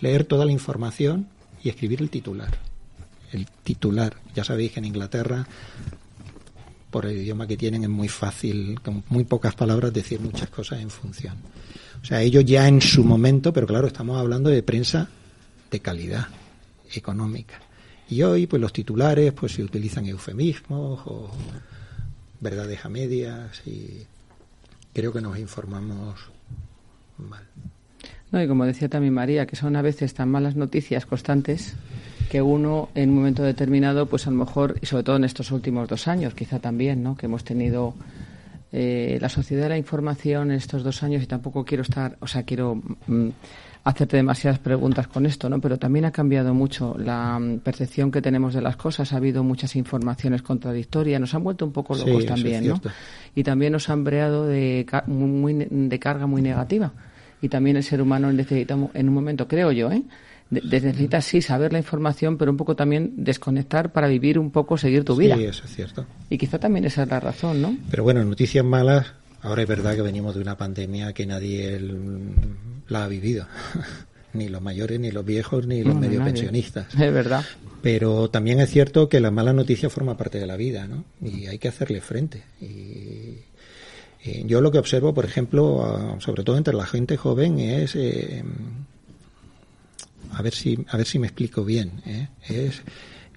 leer toda la información y escribir el titular. El titular. Ya sabéis que en Inglaterra, por el idioma que tienen, es muy fácil, con muy pocas palabras, decir muchas cosas en función. O sea, ellos ya en su momento, pero claro, estamos hablando de prensa de calidad económica. Y hoy, pues los titulares, pues se utilizan eufemismos o verdades a medias y creo que nos informamos mal. No, y como decía también María, que son a veces tan malas noticias constantes que uno en un momento determinado, pues a lo mejor, y sobre todo en estos últimos dos años, quizá también, ¿no? Que hemos tenido eh, la sociedad de la información en estos dos años y tampoco quiero estar, o sea, quiero mm, hacerte demasiadas preguntas con esto, ¿no? Pero también ha cambiado mucho la mm, percepción que tenemos de las cosas. Ha habido muchas informaciones contradictorias. Nos han vuelto un poco locos también, ¿no? Y también nos han breado de, muy, de carga muy negativa. Y también el ser humano necesita en un momento, creo yo, ¿eh? De- de- necesita sí saber la información, pero un poco también desconectar para vivir un poco, seguir tu vida. Sí, eso es cierto. Y quizá también esa es la razón, ¿no? Pero bueno, noticias malas. Ahora es verdad que venimos de una pandemia que nadie el- la ha vivido. ni los mayores, ni los viejos, ni los No, medio nadie. pensionistas. Es verdad. Pero también es cierto que la mala noticia forma parte de la vida, ¿no? Y hay que hacerle frente. Y, eh, yo lo que observo, por ejemplo, sobre todo entre la gente joven, es eh, a ver si a ver si me explico bien. ¿eh? Es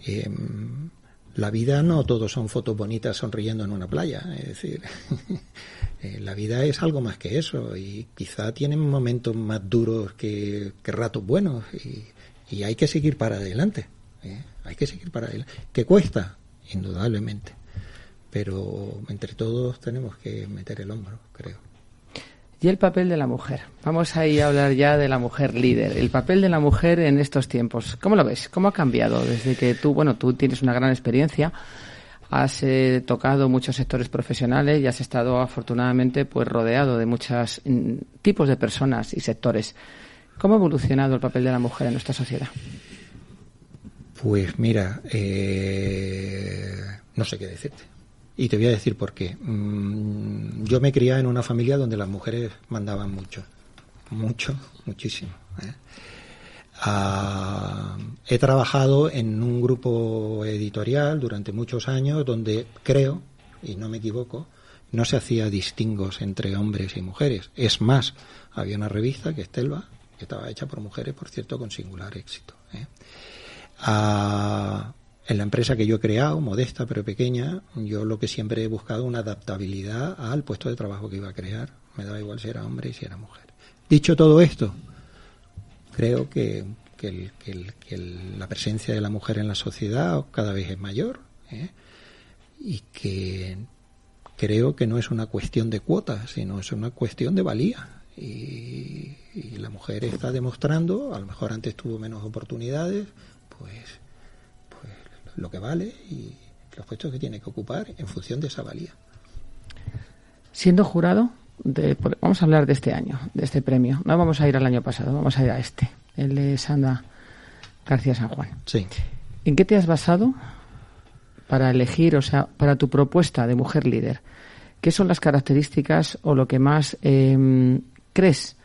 eh, la vida no todos son fotos bonitas sonriendo en una playa. Es decir, eh, la vida es algo más que eso y quizá tienen momentos más duros que, que ratos buenos y, Y hay que seguir para adelante. ¿eh? Hay que seguir para adelante. ¿Qué cuesta? Indudablemente. Pero entre todos tenemos que meter el hombro, creo. Y el papel de la mujer. Vamos a ir a hablar ya de la mujer líder. El papel de la mujer en estos tiempos. ¿Cómo lo ves? ¿Cómo ha cambiado desde que tú, bueno, tú tienes una gran experiencia, has eh, tocado muchos sectores profesionales y has estado afortunadamente pues rodeado de muchos mm, tipos de personas y sectores. ¿Cómo ha evolucionado el papel de la mujer en nuestra sociedad? Pues mira, eh, no sé qué decirte. Y te voy a decir por qué. Mm, yo me crié en una familia donde las mujeres mandaban mucho. Mucho, muchísimo. ¿eh? Ah, he trabajado en un grupo editorial durante muchos años donde creo, y no me equivoco, no se hacía distingos entre hombres y mujeres. Es más, había una revista que es Telva, que estaba hecha por mujeres, por cierto, con singular éxito. ¿eh? Ah, en la empresa que yo he creado, modesta pero pequeña, yo lo que siempre he buscado una adaptabilidad al puesto de trabajo que iba a crear. Me daba igual si era hombre y si era mujer. Dicho todo esto, creo que, la presencia de la mujer en la sociedad cada vez es mayor ¿eh? y que creo que no es una cuestión de cuotas, sino es una cuestión de valía. Y, la mujer está demostrando, a lo mejor antes tuvo menos oportunidades, pues lo que vale y los puestos que tiene que ocupar en función de esa valía. Siendo jurado, vamos a hablar de este año, de este premio. No vamos a ir al año pasado, vamos a ir a este, el de Sandra García San Juan. Sí. ¿En qué te has basado para elegir, o sea, para tu propuesta de mujer líder? ¿Qué son las características o lo que más em, crees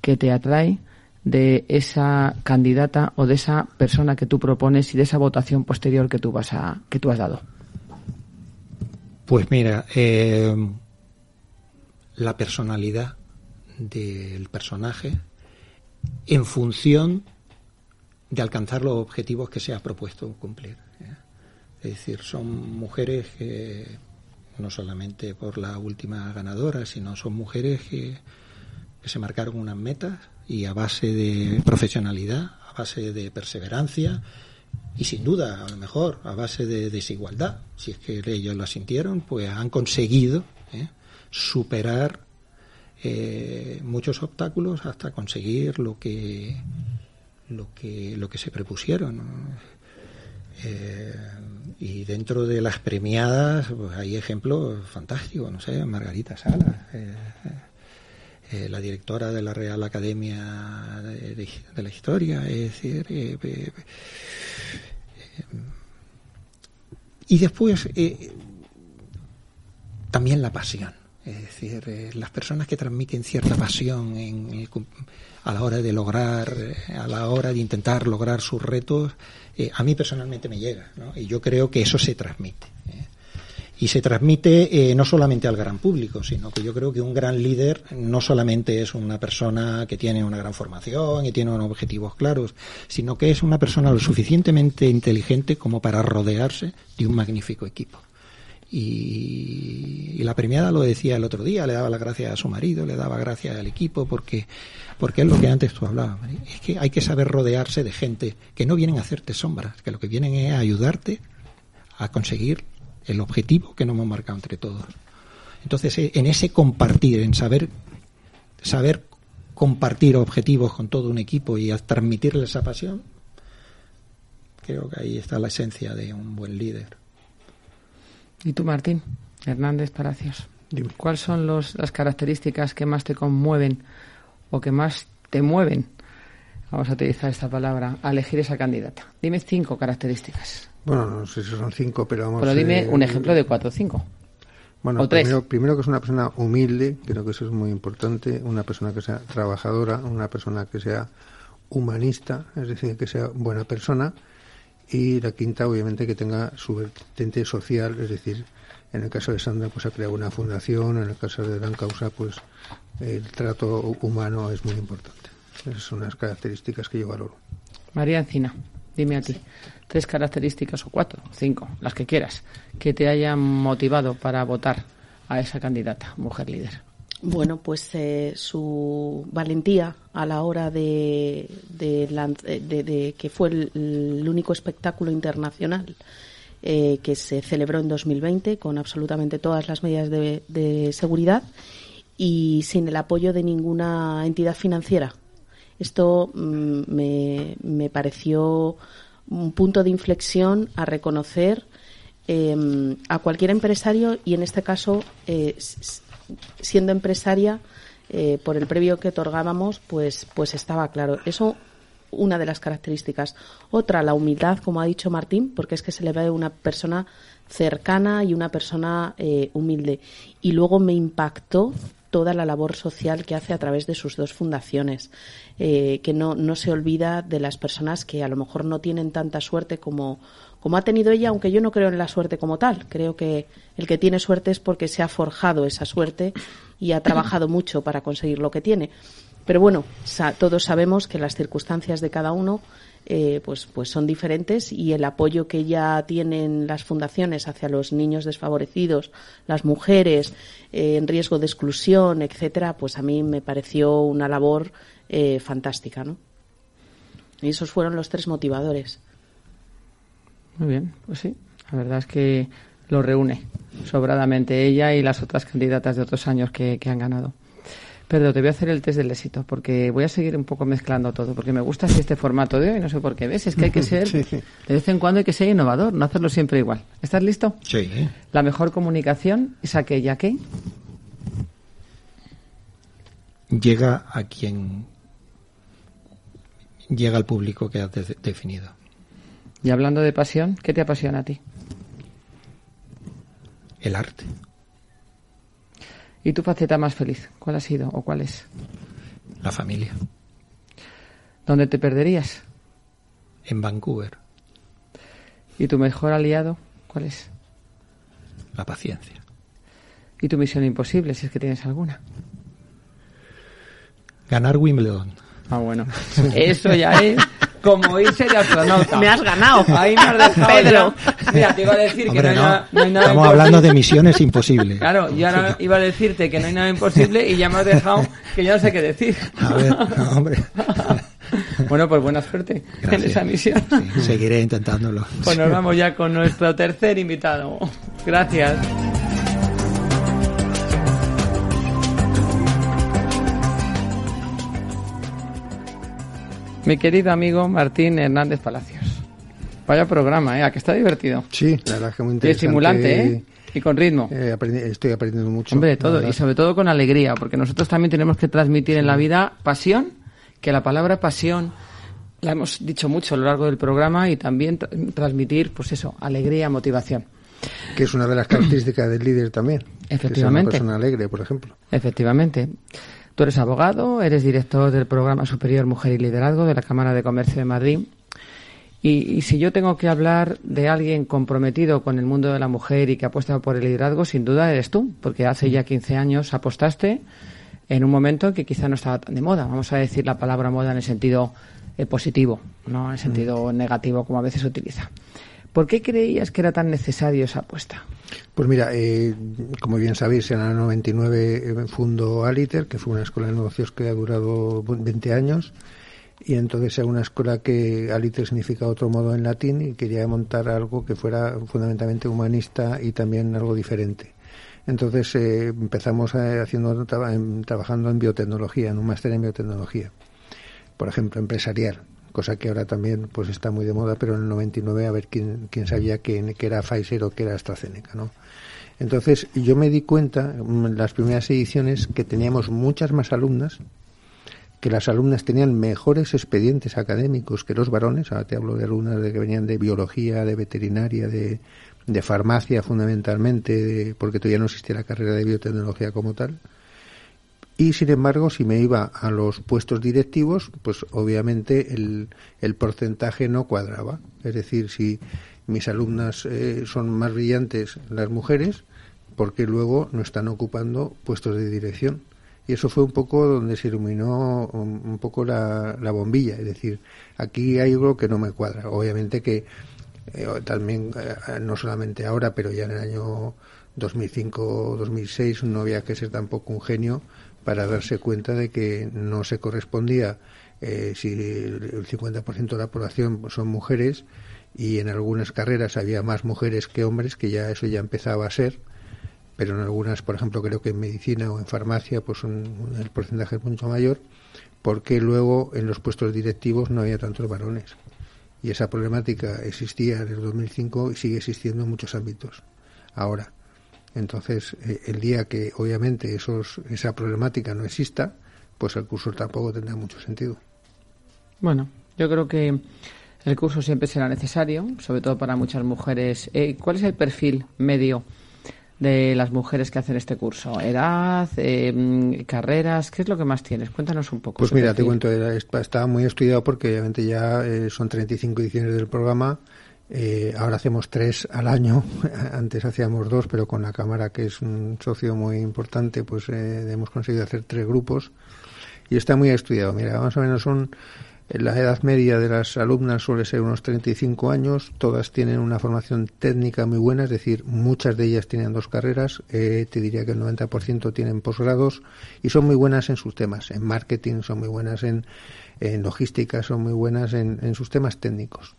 que te atrae de esa candidata o de esa persona que tú propones y de esa votación posterior que tú vas a que tú has dado? Pues mira, eh, la personalidad del personaje en función de alcanzar los objetivos que se ha propuesto cumplir. ¿eh? Es decir, son mujeres que, no solamente por la última ganadora, sino son mujeres que, se marcaron unas metas y a base de profesionalidad, a base de perseverancia y sin duda, a lo mejor, a base de desigualdad, si es que ellos la sintieron, pues han conseguido ¿eh? superar eh, muchos obstáculos hasta conseguir lo que lo que lo que se propusieron eh, y dentro de las premiadas pues hay ejemplos fantásticos no sé Margarita Salas eh, la directora de la Real Academia de, la Historia es decir y después también la pasión es decir, eh, las personas que transmiten cierta pasión en a la hora de lograr, eh, a la hora de intentar lograr sus retos, eh, a mí personalmente me llega. Y yo creo que eso se transmite. Y se transmite no solamente al gran público, sino que yo creo que un gran líder no solamente es una persona que tiene una gran formación y tiene unos objetivos claros, sino que es una persona lo suficientemente inteligente como para rodearse de un magnífico equipo. Y, la premiada lo decía el otro día, le daba las gracias a su marido, le daba gracias al equipo, porque, porque es lo que antes tú hablabas. Es que hay que saber rodearse de gente que no vienen a hacerte sombras, que lo que vienen es a ayudarte a conseguir el objetivo que nos hemos marcado entre todos. Entonces, eh, en ese compartir, en saber, saber compartir objetivos con todo un equipo y a transmitirle esa pasión, creo que ahí está la esencia de un buen líder. ¿Y tú, Martín? Hernández Palacios. ¿Cuáles son los, las características que más te conmueven o que más te mueven? Vamos a utilizar esta palabra, a elegir esa candidata. Dime cinco características. Bueno, no sé si son cinco, pero vamos Pero dime un ejemplo de cuatro o cinco. Bueno, primero, primero, que es una persona humilde, creo que eso es muy importante, una persona que sea trabajadora, una persona que sea humanista, es decir, que sea buena persona, y la quinta obviamente que tenga su vertiente social, es decir, en el caso de Sandra pues ha creado una fundación, en el caso de Dan Causa pues el trato humano es muy importante. Esas son las características que yo valoro. María Encina, dime a ti, tres características o cuatro, cinco, las que quieras, que te hayan motivado para votar a esa candidata, mujer líder. Bueno, pues eh, su valentía a la hora de, de, de- que fue el, único espectáculo internacional eh, que se celebró en 2020 con absolutamente todas las medidas de, de seguridad y sin el apoyo de ninguna entidad financiera. Esto mm, me, me pareció un punto de inflexión a reconocer eh, a cualquier empresario y en este caso eh, siendo empresaria eh, por el previo que otorgábamos pues pues estaba claro. Eso una de las características. Otra la humildad como ha dicho Martín porque es que se le ve una persona cercana y una persona eh, humilde. Y luego me impactó toda la labor social que hace a través de sus dos fundaciones, eh, que no, no se olvida de las personas que a lo mejor no tienen tanta suerte como, como ha tenido ella, aunque yo no creo en la suerte como tal. Creo que el que tiene suerte es porque se ha forjado esa suerte y ha trabajado mucho para conseguir lo que tiene. Pero bueno, sa- todos sabemos que las circunstancias de cada uno eh, pues, pues son diferentes y el apoyo que ya tienen las fundaciones hacia los niños desfavorecidos, las mujeres eh, en riesgo de exclusión, etcétera, pues a mí me pareció una labor eh, fantástica, ¿no? Y esos fueron los tres motivadores. Muy bien, pues sí. La verdad es que lo reúne sobradamente ella y las otras candidatas de otros años que, que han ganado. Pedro, te voy a hacer el test del éxito porque voy a seguir un poco mezclando todo porque me gusta este formato de hoy, no sé por qué. ¿Ves? Es que hay que ser, Sí. de vez en cuando hay que ser innovador, no hacerlo siempre igual. ¿Estás listo? Sí. La mejor comunicación es aquella que... Llega a quien llega al público que has de- definido. Y hablando de pasión, ¿qué te apasiona a ti? El arte. ¿Y tu faceta más feliz? ¿Cuál ha sido o cuál es? La familia. ¿Dónde te perderías? En Vancouver. ¿Y tu mejor aliado? ¿Cuál es? La paciencia. ¿Y tu misión imposible, si es que tienes alguna? Ganar Wimbledon. Ah, bueno. Eso ya es como irse de astronauta. Me has ganado. Ahí me has dejado Pedro. ya. Mira, te iba a decir que Hombre, no hay, no. nada, no hay nada Estamos imposible. hablando de misiones imposibles. Claro, yo ahora iba a decirte que no hay nada imposible y ya me has dejado que yo no sé qué decir. A ver, hombre. Bueno, pues buena suerte en Gracias. esa misión. Sí, seguiré intentándolo. Pues nos vamos ya con nuestro tercer invitado. Gracias. Mi querido amigo Martín Hernández Palacios. Vaya programa, ¿eh? ¿A que está divertido? Sí, la verdad es que muy Y interesante. estimulante, ¿eh? Y con ritmo. Eh, aprendi- estoy aprendiendo mucho. Hombre, todo. Y sobre todo con alegría, porque nosotros también tenemos que transmitir en la vida pasión, que la palabra pasión la hemos dicho mucho a lo largo del programa y también tra- transmitir, pues eso, alegría, motivación. Que es una de las características del líder también. que sea una Efectivamente. persona alegre, por ejemplo. Efectivamente. Tú eres abogado, eres director del programa superior Mujer y Liderazgo de la Cámara de Comercio de Madrid. Y, y si yo tengo que hablar de alguien comprometido con el mundo de la mujer y que apuesta por el liderazgo, sin duda eres tú, porque hace ya 15 años apostaste en un momento en que quizá no estaba tan de moda. Vamos a decir la palabra moda en el sentido eh, positivo, no en el sentido negativo como a veces se utiliza. ¿Por qué creías que era tan necesario esa apuesta? Pues mira, eh, como bien sabéis, en el 99 fundó Aliter, que fue una escuela de negocios que ha durado 20 años. Y entonces era una escuela que Aliter significa otro modo en latín y quería montar algo que fuera fundamentalmente humanista y también algo diferente. Entonces eh, empezamos eh, haciendo traba- en- trabajando en biotecnología, en un máster en biotecnología, por ejemplo, empresarial, cosa que ahora también pues está muy de moda, pero en el 99 a ver quién, quién sabía que, que era Pfizer o que era AstraZeneca, ¿no? Entonces yo me di cuenta en las primeras ediciones que teníamos muchas más alumnas que las alumnas tenían mejores expedientes académicos que los varones, ahora te hablo de alumnas de que venían de biología, de veterinaria, de, de farmacia fundamentalmente, de- porque todavía no existía la carrera de biotecnología como tal. Y sin embargo, si me iba a los puestos directivos, pues obviamente el, el porcentaje no cuadraba. Es decir, si mis alumnas eh, son más brillantes las mujeres, porque luego no están ocupando puestos de dirección. Y eso fue un poco donde se iluminó un, un poco la, la bombilla. Es decir, aquí hay algo que no me cuadra. Obviamente que eh, también, eh, no solamente ahora, pero ya en el año 2005 o 2006 no había que ser tampoco un genio para darse cuenta de que no se correspondía eh, si el 50% de la población son mujeres y en algunas carreras había más mujeres que hombres, que ya eso ya empezaba a ser, pero en algunas, por ejemplo, creo que en medicina o en farmacia, pues el porcentaje es mucho mayor, porque luego en los puestos directivos no había tantos varones. Y esa problemática existía en el 2005 y sigue existiendo en muchos ámbitos. Ahora, entonces, eh, el día que obviamente esos, esa problemática no exista, pues el curso tampoco tendrá mucho sentido. Bueno, yo creo que el curso siempre será necesario, sobre todo para muchas mujeres. Eh, ¿Cuál es el perfil medio de las mujeres que hacen este curso? ¿Edad? Eh, ¿Carreras? ¿Qué es lo que más tienes? Cuéntanos un poco. Pues mira, te cuento, está muy estudiado porque obviamente ya son 35 ediciones del programa eh, ahora hacemos tres al año, antes hacíamos dos, pero con la Cámara, que es un socio muy importante, pues eh, hemos conseguido hacer tres grupos. Y está muy estudiado. Mira, más o menos son, la edad media de las alumnas suele ser unos 35 años, todas tienen una formación técnica muy buena, es decir, muchas de ellas tienen dos carreras, eh, te diría que el 90% tienen posgrados y son muy buenas en sus temas, en marketing, son muy buenas en, logística, son muy buenas en, en sus temas técnicos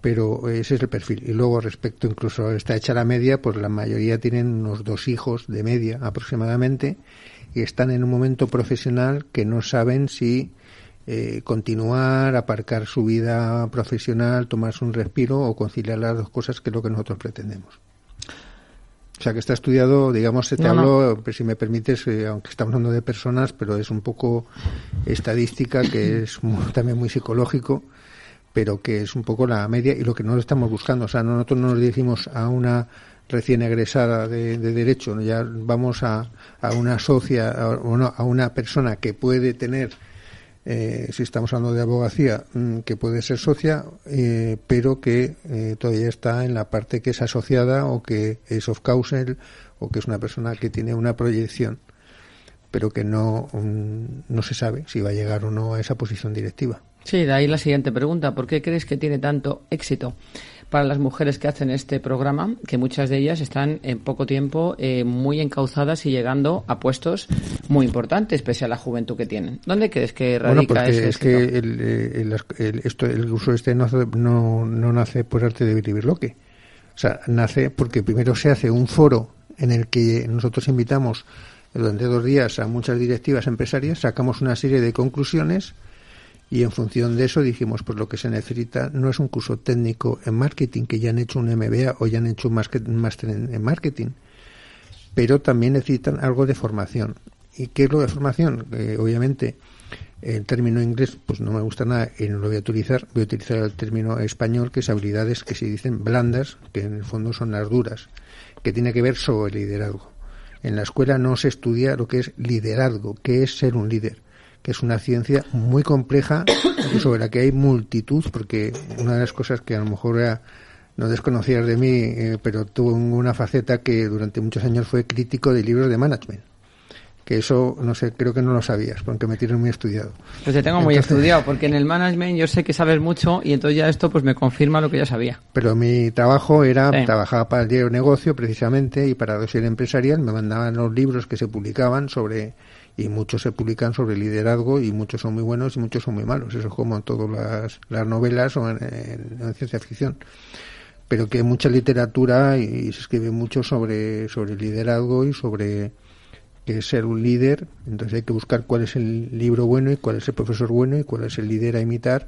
pero ese es el perfil. Y luego respecto incluso está hecha la media, pues la mayoría tienen unos dos hijos de media aproximadamente y están en un momento profesional que no saben si eh, continuar, aparcar su vida profesional, tomarse un respiro o conciliar las dos cosas que es lo que nosotros pretendemos. O sea que está estudiado, digamos, se te hablo, pues, si me permites, eh, aunque estamos hablando de personas, pero es un poco estadística que es también muy psicológico pero que es un poco la media y lo que no estamos buscando. O sea, nosotros no nos dirigimos a una recién egresada de, derecho, ya vamos a, a una socia o no, a una persona que puede tener, eh, si estamos hablando de abogacía, mm, que puede ser socia, eh, pero que eh, todavía está en la parte que es asociada o que es of counsel o que es una persona que tiene una proyección, pero que no, mm, no se sabe si va a llegar o no a esa posición directiva. Sí, de ahí la siguiente pregunta. ¿Por qué crees que tiene tanto éxito para las mujeres que hacen este programa, que muchas de ellas están en poco tiempo eh, muy encauzadas y llegando a puestos muy importantes, pese a la juventud que tienen? ¿Dónde crees que radica bueno, es que el, eh, el, esto, el uso este no, no, no nace por arte de vivir lo que. O sea, nace porque primero se hace un foro en el que nosotros invitamos durante dos días a muchas directivas empresarias, sacamos una serie de conclusiones y en función de eso dijimos, pues lo que se necesita no es un curso técnico en marketing, que ya han hecho un MBA o ya han hecho un máster en marketing, pero también necesitan algo de formación. ¿Y qué es lo de formación? obviamente, el término inglés pues no me gusta nada y no lo voy a utilizar. Voy a utilizar el término español, que es habilidades que se dicen blandas, que en el fondo son las duras, que tiene que ver sobre liderazgo. En la escuela no se estudia lo que es liderazgo, que es ser un líder que es una ciencia muy compleja y sobre la que hay multitud, porque una de las cosas que a lo mejor era, no desconocías de mí, eh, pero tuvo una faceta que durante muchos años fue crítico de libros de management que eso, no sé, creo que no lo sabías, porque me tienes muy estudiado. Pues te tengo muy estudiado, porque en el management yo sé que sabes mucho y entonces ya esto pues me confirma lo que ya sabía. Pero mi trabajo era, trabajaba para el diario Negocio precisamente y para Dossier Empresarial, me mandaban los libros que se publicaban sobre y muchos se publican sobre liderazgo y muchos son muy buenos y muchos son muy malos. Eso es como en todas las, las novelas o en, ciencia ficción. Pero que hay mucha literatura y, se escribe mucho sobre, sobre liderazgo y sobre qué es ser un líder. Entonces hay que buscar cuál es el libro bueno y cuál es el profesor bueno y cuál es el líder a imitar,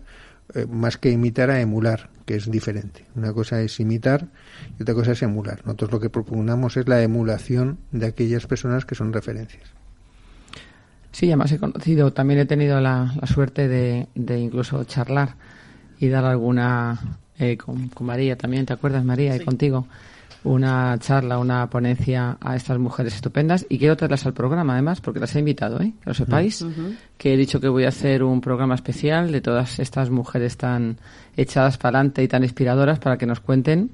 eh, más que imitar a emular, que es diferente. Una cosa es imitar y otra cosa es emular. Nosotros lo que propugnamos es la emulación de aquellas personas que son referencias. Sí, además he conocido, también he tenido la, suerte de, incluso charlar y dar alguna, eh, con, María también, ¿te acuerdas María? Y contigo, una charla, una ponencia a estas mujeres estupendas y quiero traerlas al programa además porque las he invitado, ¿eh? que lo sepáis, que he dicho que voy a hacer un programa especial de todas estas mujeres tan echadas para adelante y tan inspiradoras para que nos cuenten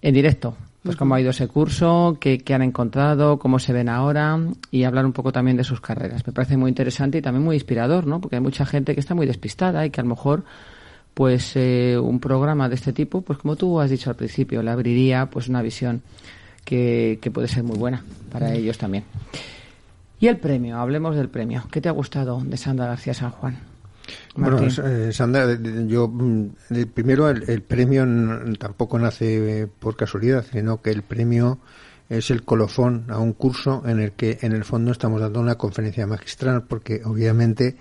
en directo pues cómo ha ido ese curso, qué, han encontrado, cómo se ven ahora y hablar un poco también de sus carreras. Me parece muy interesante y también muy inspirador, ¿no? Porque hay mucha gente que está muy despistada y que a lo mejor pues eh, un programa de este tipo, pues como tú has dicho al principio, le abriría pues una visión que, que puede ser muy buena para ellos también. Y el premio, hablemos del premio. ¿Qué te ha gustado de Sandra García San Juan? Bueno, eh, Sandra, eh, yo mm, primero el, el premio tampoco nace eh, por casualidad, sino que el premio es el colofón a un curso en el que en el fondo estamos dando una conferencia magistral, porque obviamente,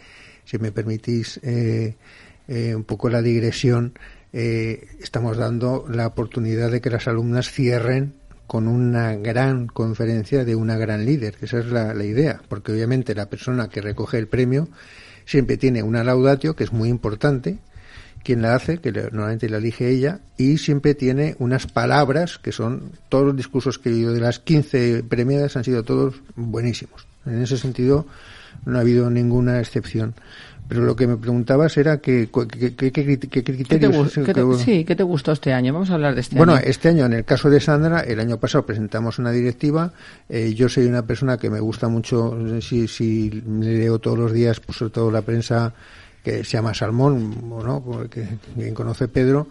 si me permitís eh, eh, un poco la digresión, eh, estamos dando la oportunidad de que las alumnas cierren con una gran conferencia de una gran líder, que esa es la, la idea, porque obviamente la persona que recoge el premio siempre tiene una laudatio que es muy importante, quien la hace, que normalmente la elige ella, y siempre tiene unas palabras que son, todos los discursos que oído de las 15 premiadas han sido todos buenísimos. En ese sentido no ha habido ninguna excepción. Pero lo que me preguntabas era que, que, que- que- que ¿Qué te, criterios... qué te- sí, ¿qué te gustó este año? Vamos a hablar de este bueno, año. este año, en el caso de Sandra, el año pasado presentamos una directiva. eh, yo soy una persona que me gusta mucho, si, si leo todos los días, pues sobre todo la prensa que se llama Salmón, o ¿no? Porque bien conoce Pedro.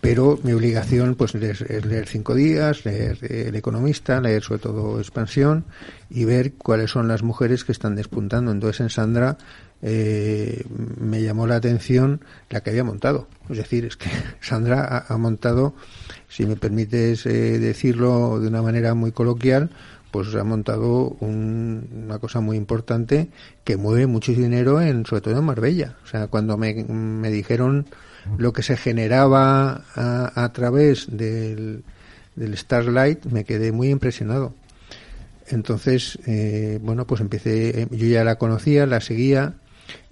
Pero mi obligación pues es, es leer cinco días, leer eh, El Economista, leer sobre todo Expansión y ver cuáles son las mujeres que están despuntando. Entonces en Sandra eh, me llamó la atención la que había montado. Es decir, es que Sandra ha, montado, si me permites eh, decirlo de una manera muy coloquial, pues ha montado un- una cosa muy importante que mueve mucho dinero, en, sobre todo en Marbella. O sea, cuando me, me dijeron lo que se generaba a, a través del, del Starlight, me quedé muy impresionado. Entonces, eh, bueno, pues empecé, eh, yo ya la conocía, la seguía,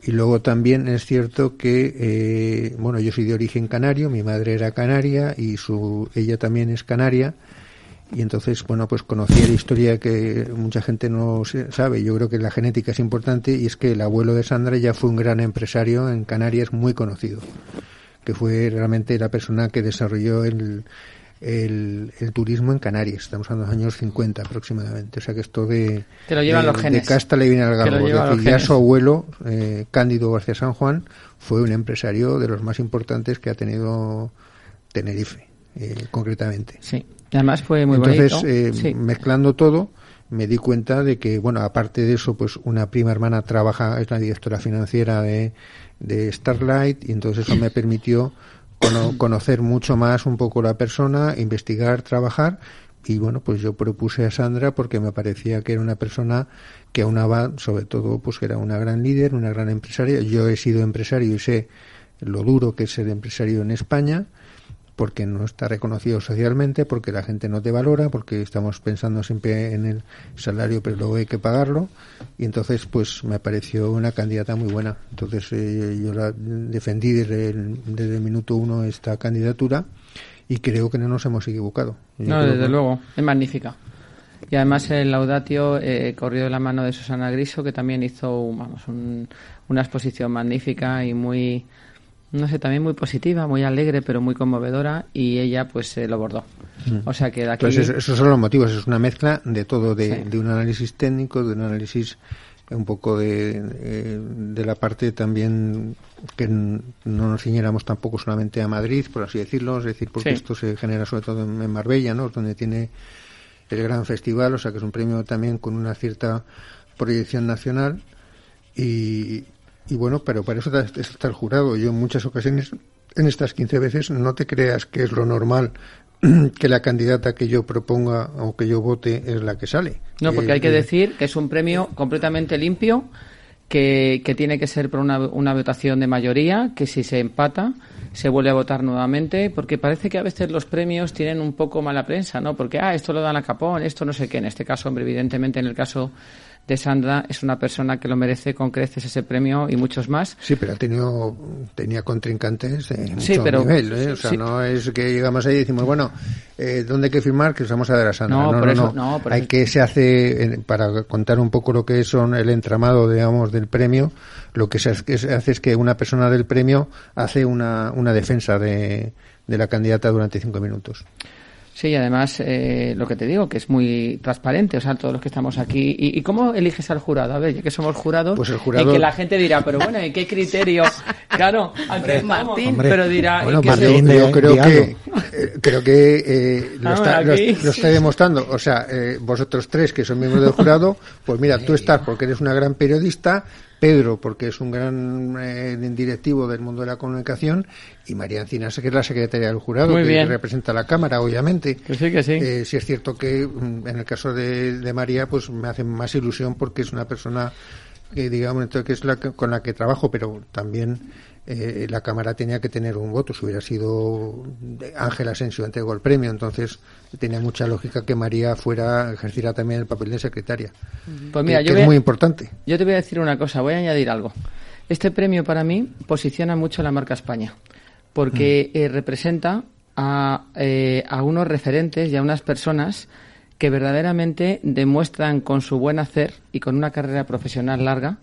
y luego también es cierto que, eh, bueno, yo soy de origen canario, mi madre era canaria y su, ella también es canaria, y entonces, bueno, pues conocí la historia que mucha gente no sabe, yo creo que la genética es importante, y es que el abuelo de Sandra ya fue un gran empresario en Canarias muy conocido, que fue realmente la persona que desarrolló el, el, el turismo en Canarias. Estamos hablando de los años 50 aproximadamente. O sea que esto de, Te lo llevan de, los genes. de casta le viene al Te lo galgo. Ya su abuelo, eh, Cándido García San Juan, fue un empresario de los más importantes que ha tenido Tenerife, eh, concretamente. Sí, además fue muy Entonces, bonito. eh, Sí. mezclando todo, me di cuenta de que, bueno, aparte de eso, pues una prima hermana trabaja, es la directora financiera de, de Starlight, y entonces eso me permitió cono- conocer mucho más un poco la persona, investigar, trabajar, y bueno, pues yo propuse a Sandra porque me parecía que era una persona que aunaba, sobre todo, pues que era una gran líder, una gran empresaria. Yo he sido empresario y sé lo duro que es ser empresario en España, porque no está reconocido socialmente, porque la gente no te valora, porque estamos pensando siempre en el salario, pero luego hay que pagarlo. Y entonces, pues me pareció una candidata muy buena. Entonces, eh, yo la defendí desde el, desde el minuto uno esta candidatura y creo que no nos hemos equivocado. Yo No, desde que- luego, es magnífica. Y además el Laudatio eh, corrió de la mano de Susana Griso, que también hizo un- vamos, un- una exposición magnífica y muy, no sé, también muy positiva, muy alegre, pero muy conmovedora, y ella pues se lo bordó. O sea que aquí... Entonces, eso- esos son los motivos, es una mezcla de todo, de, Sí. de un análisis técnico, de un análisis un poco de, eh, de la parte también que no nos ciñéramos tampoco solamente a Madrid, por así decirlo, es decir, porque Sí. esto se genera sobre todo en, en Marbella, ¿no? donde tiene el gran festival, o sea que es un premio también con una cierta proyección nacional y, y bueno, pero para eso está está el jurado. Yo en muchas ocasiones, en estas 15 veces, no te creas que es lo normal que la candidata que yo proponga o que yo vote es la que sale. No, porque Eh, hay que eh, decir que es un premio completamente limpio, que, que tiene que ser por una, una votación de mayoría, que si se empata se vuelve a votar nuevamente, porque parece que a veces los premios tienen un poco mala prensa, ¿no? Porque, ah, esto lo dan a Capón, esto no sé qué. En este caso, hombre, evidentemente, en el caso de Sandra, es una persona que lo merece con creces ese premio y muchos más. Sí, pero ha tenido, tenía contrincantes de mucho Sí, pero- nivel, ¿eh? O sea, sí. no es que llegamos ahí y decimos, bueno, eh, ¿dónde hay que firmar? Que os vamos a dar a Sandra. No, No, por no, eso- no. por hay eso- que se hace, para contar un poco lo que son el entramado, digamos, del premio, lo que se hace, que se hace es que una persona del premio hace una, una defensa de, de la candidata durante cinco minutos. Sí, y además, eh, lo que te digo, que es muy transparente, o sea, todos los que estamos aquí. ¿Y, y cómo eliges al jurado? A ver, ya que somos jurados, Pues el jurado- y que la gente dirá, pero bueno, ¿y qué criterio? Claro, estamos, Martín. Hombre. pero dirá, ¿y Bueno, qué pues se- yo, Martín, yo creo que eh, creo que eh, lo, Ah, está, lo- lo está demostrando. O sea, eh, vosotros tres que son miembros del jurado, pues mira, tú estás porque eres una gran periodista, Pedro porque es un gran eh, directivo del mundo de la comunicación y María Encinas que es la secretaria del jurado Muy que bien. representa a la cámara, obviamente. Que sí, que sí. Eh, sí es cierto que mm, en el caso de, de María, pues me hace más ilusión porque es una persona que digamos entonces, que es la que- con la que trabajo, pero también eh, la cámara tenía que tener un voto. Si hubiera sido Ángel Asensio entregó el premio, entonces tenía mucha lógica que María fuera ejerciera también el papel de secretaria. Pues mira, que- yo que voy es muy importante. Yo te voy a decir una cosa, voy a añadir algo. Este premio para mí posiciona mucho la marca España, porque eh, representa a, eh, a unos referentes y a unas personas que verdaderamente demuestran con su buen hacer y con una carrera profesional larga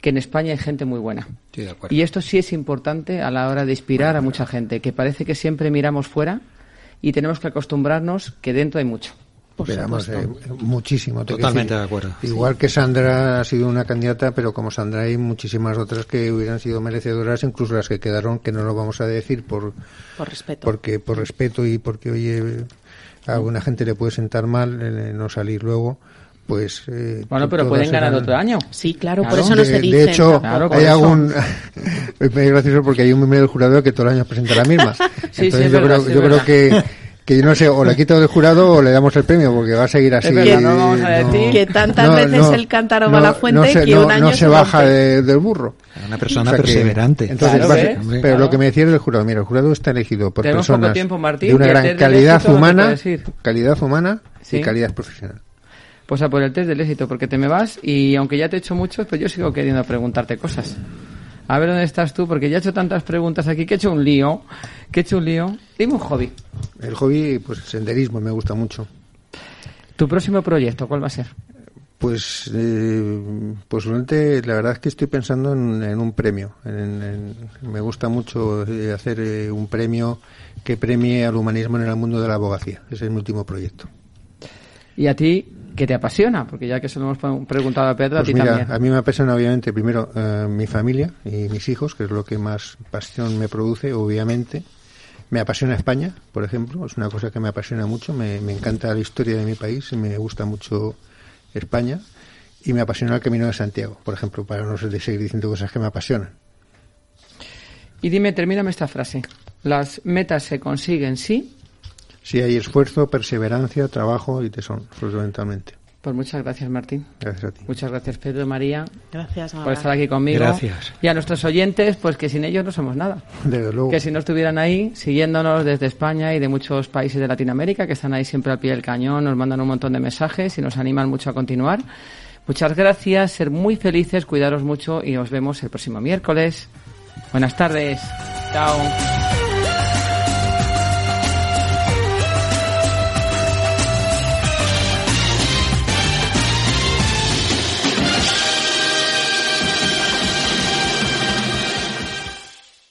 que en España hay gente muy buena. Estoy de acuerdo. Y esto sí es importante a la hora de inspirar a mucha gente, que parece que siempre miramos fuera y tenemos que acostumbrarnos que dentro hay mucho. Eh, muchísimo. Totalmente decir. de acuerdo. Igual que Sandra ha sido una candidata, pero como Sandra hay muchísimas otras que hubieran sido merecedoras, incluso las que quedaron, que no lo vamos a decir por Por respeto. porque por respeto y porque oye a alguna gente le puede sentar mal eh, no salir luego pues eh, Bueno, pero pueden ganar otro año. Sí, claro, por eso no de, se de dice. hecho Claro, por hay eso. algún es muy gracioso porque hay un miembro del jurado que todos los años presenta la misma sí, entonces es yo verdad, creo sí, yo creo que que yo no sé o le quito del jurado o le damos el premio porque va a seguir así verdad, no vamos a no- decir. Que tantas veces el cántaro va a la fuente no se, que no- un año no se se baja de- del burro Una persona O sea que- perseverante. entonces, Claro, ¿ves? pero Claro. lo que me decía el jurado, mira, el jurado está elegido por Tenemos personas tiempo, Martín, de una gran calidad humana, calidad humana Sí. y calidad profesional. Pues a por el test del éxito, porque te me vas y aunque ya te he hecho muchos, pues yo sigo queriendo preguntarte cosas. A ver dónde estás tú, porque ya he hecho tantas preguntas aquí que he hecho un lío. Que he hecho un lío. Dime un hobby. El hobby, pues senderismo, me gusta mucho. Tu próximo proyecto, ¿cuál va a ser? Pues, eh, pues durante, la verdad es que estoy pensando en, en un premio. En- en- me gusta mucho eh, hacer eh, un premio que premie al humanismo en el mundo de la abogacía. Ese es mi último proyecto. Y a ti, ¿qué te apasiona? Porque ya que se lo hemos pre- preguntado a Pedro, a Pues ti mira, también. a mí me apasiona obviamente primero eh, mi familia y mis hijos, que es lo que más pasión me produce, obviamente. Me apasiona España, por ejemplo, es una cosa que me apasiona mucho, me, me encanta la historia de mi país me gusta mucho España. Y me apasiona el Camino de Santiago, por ejemplo, para no seguir diciendo cosas que me apasionan. Y dime, termíname esta frase. Las metas se consiguen, sí. Si hay esfuerzo, perseverancia, trabajo y tesón, fundamentalmente. Pues muchas gracias, Martín. Gracias a ti. Muchas gracias, Pedro María, Gracias, por estar aquí conmigo. Gracias. Y a nuestros oyentes, pues que sin ellos no somos nada. Desde luego. que si no estuvieran ahí siguiéndonos desde España y de muchos países de Latinoamérica que están ahí siempre al pie del cañón, nos mandan un montón de mensajes y nos animan mucho a continuar. Muchas gracias, ser muy felices, cuidaros mucho y nos vemos el próximo miércoles. Buenas tardes. Chao.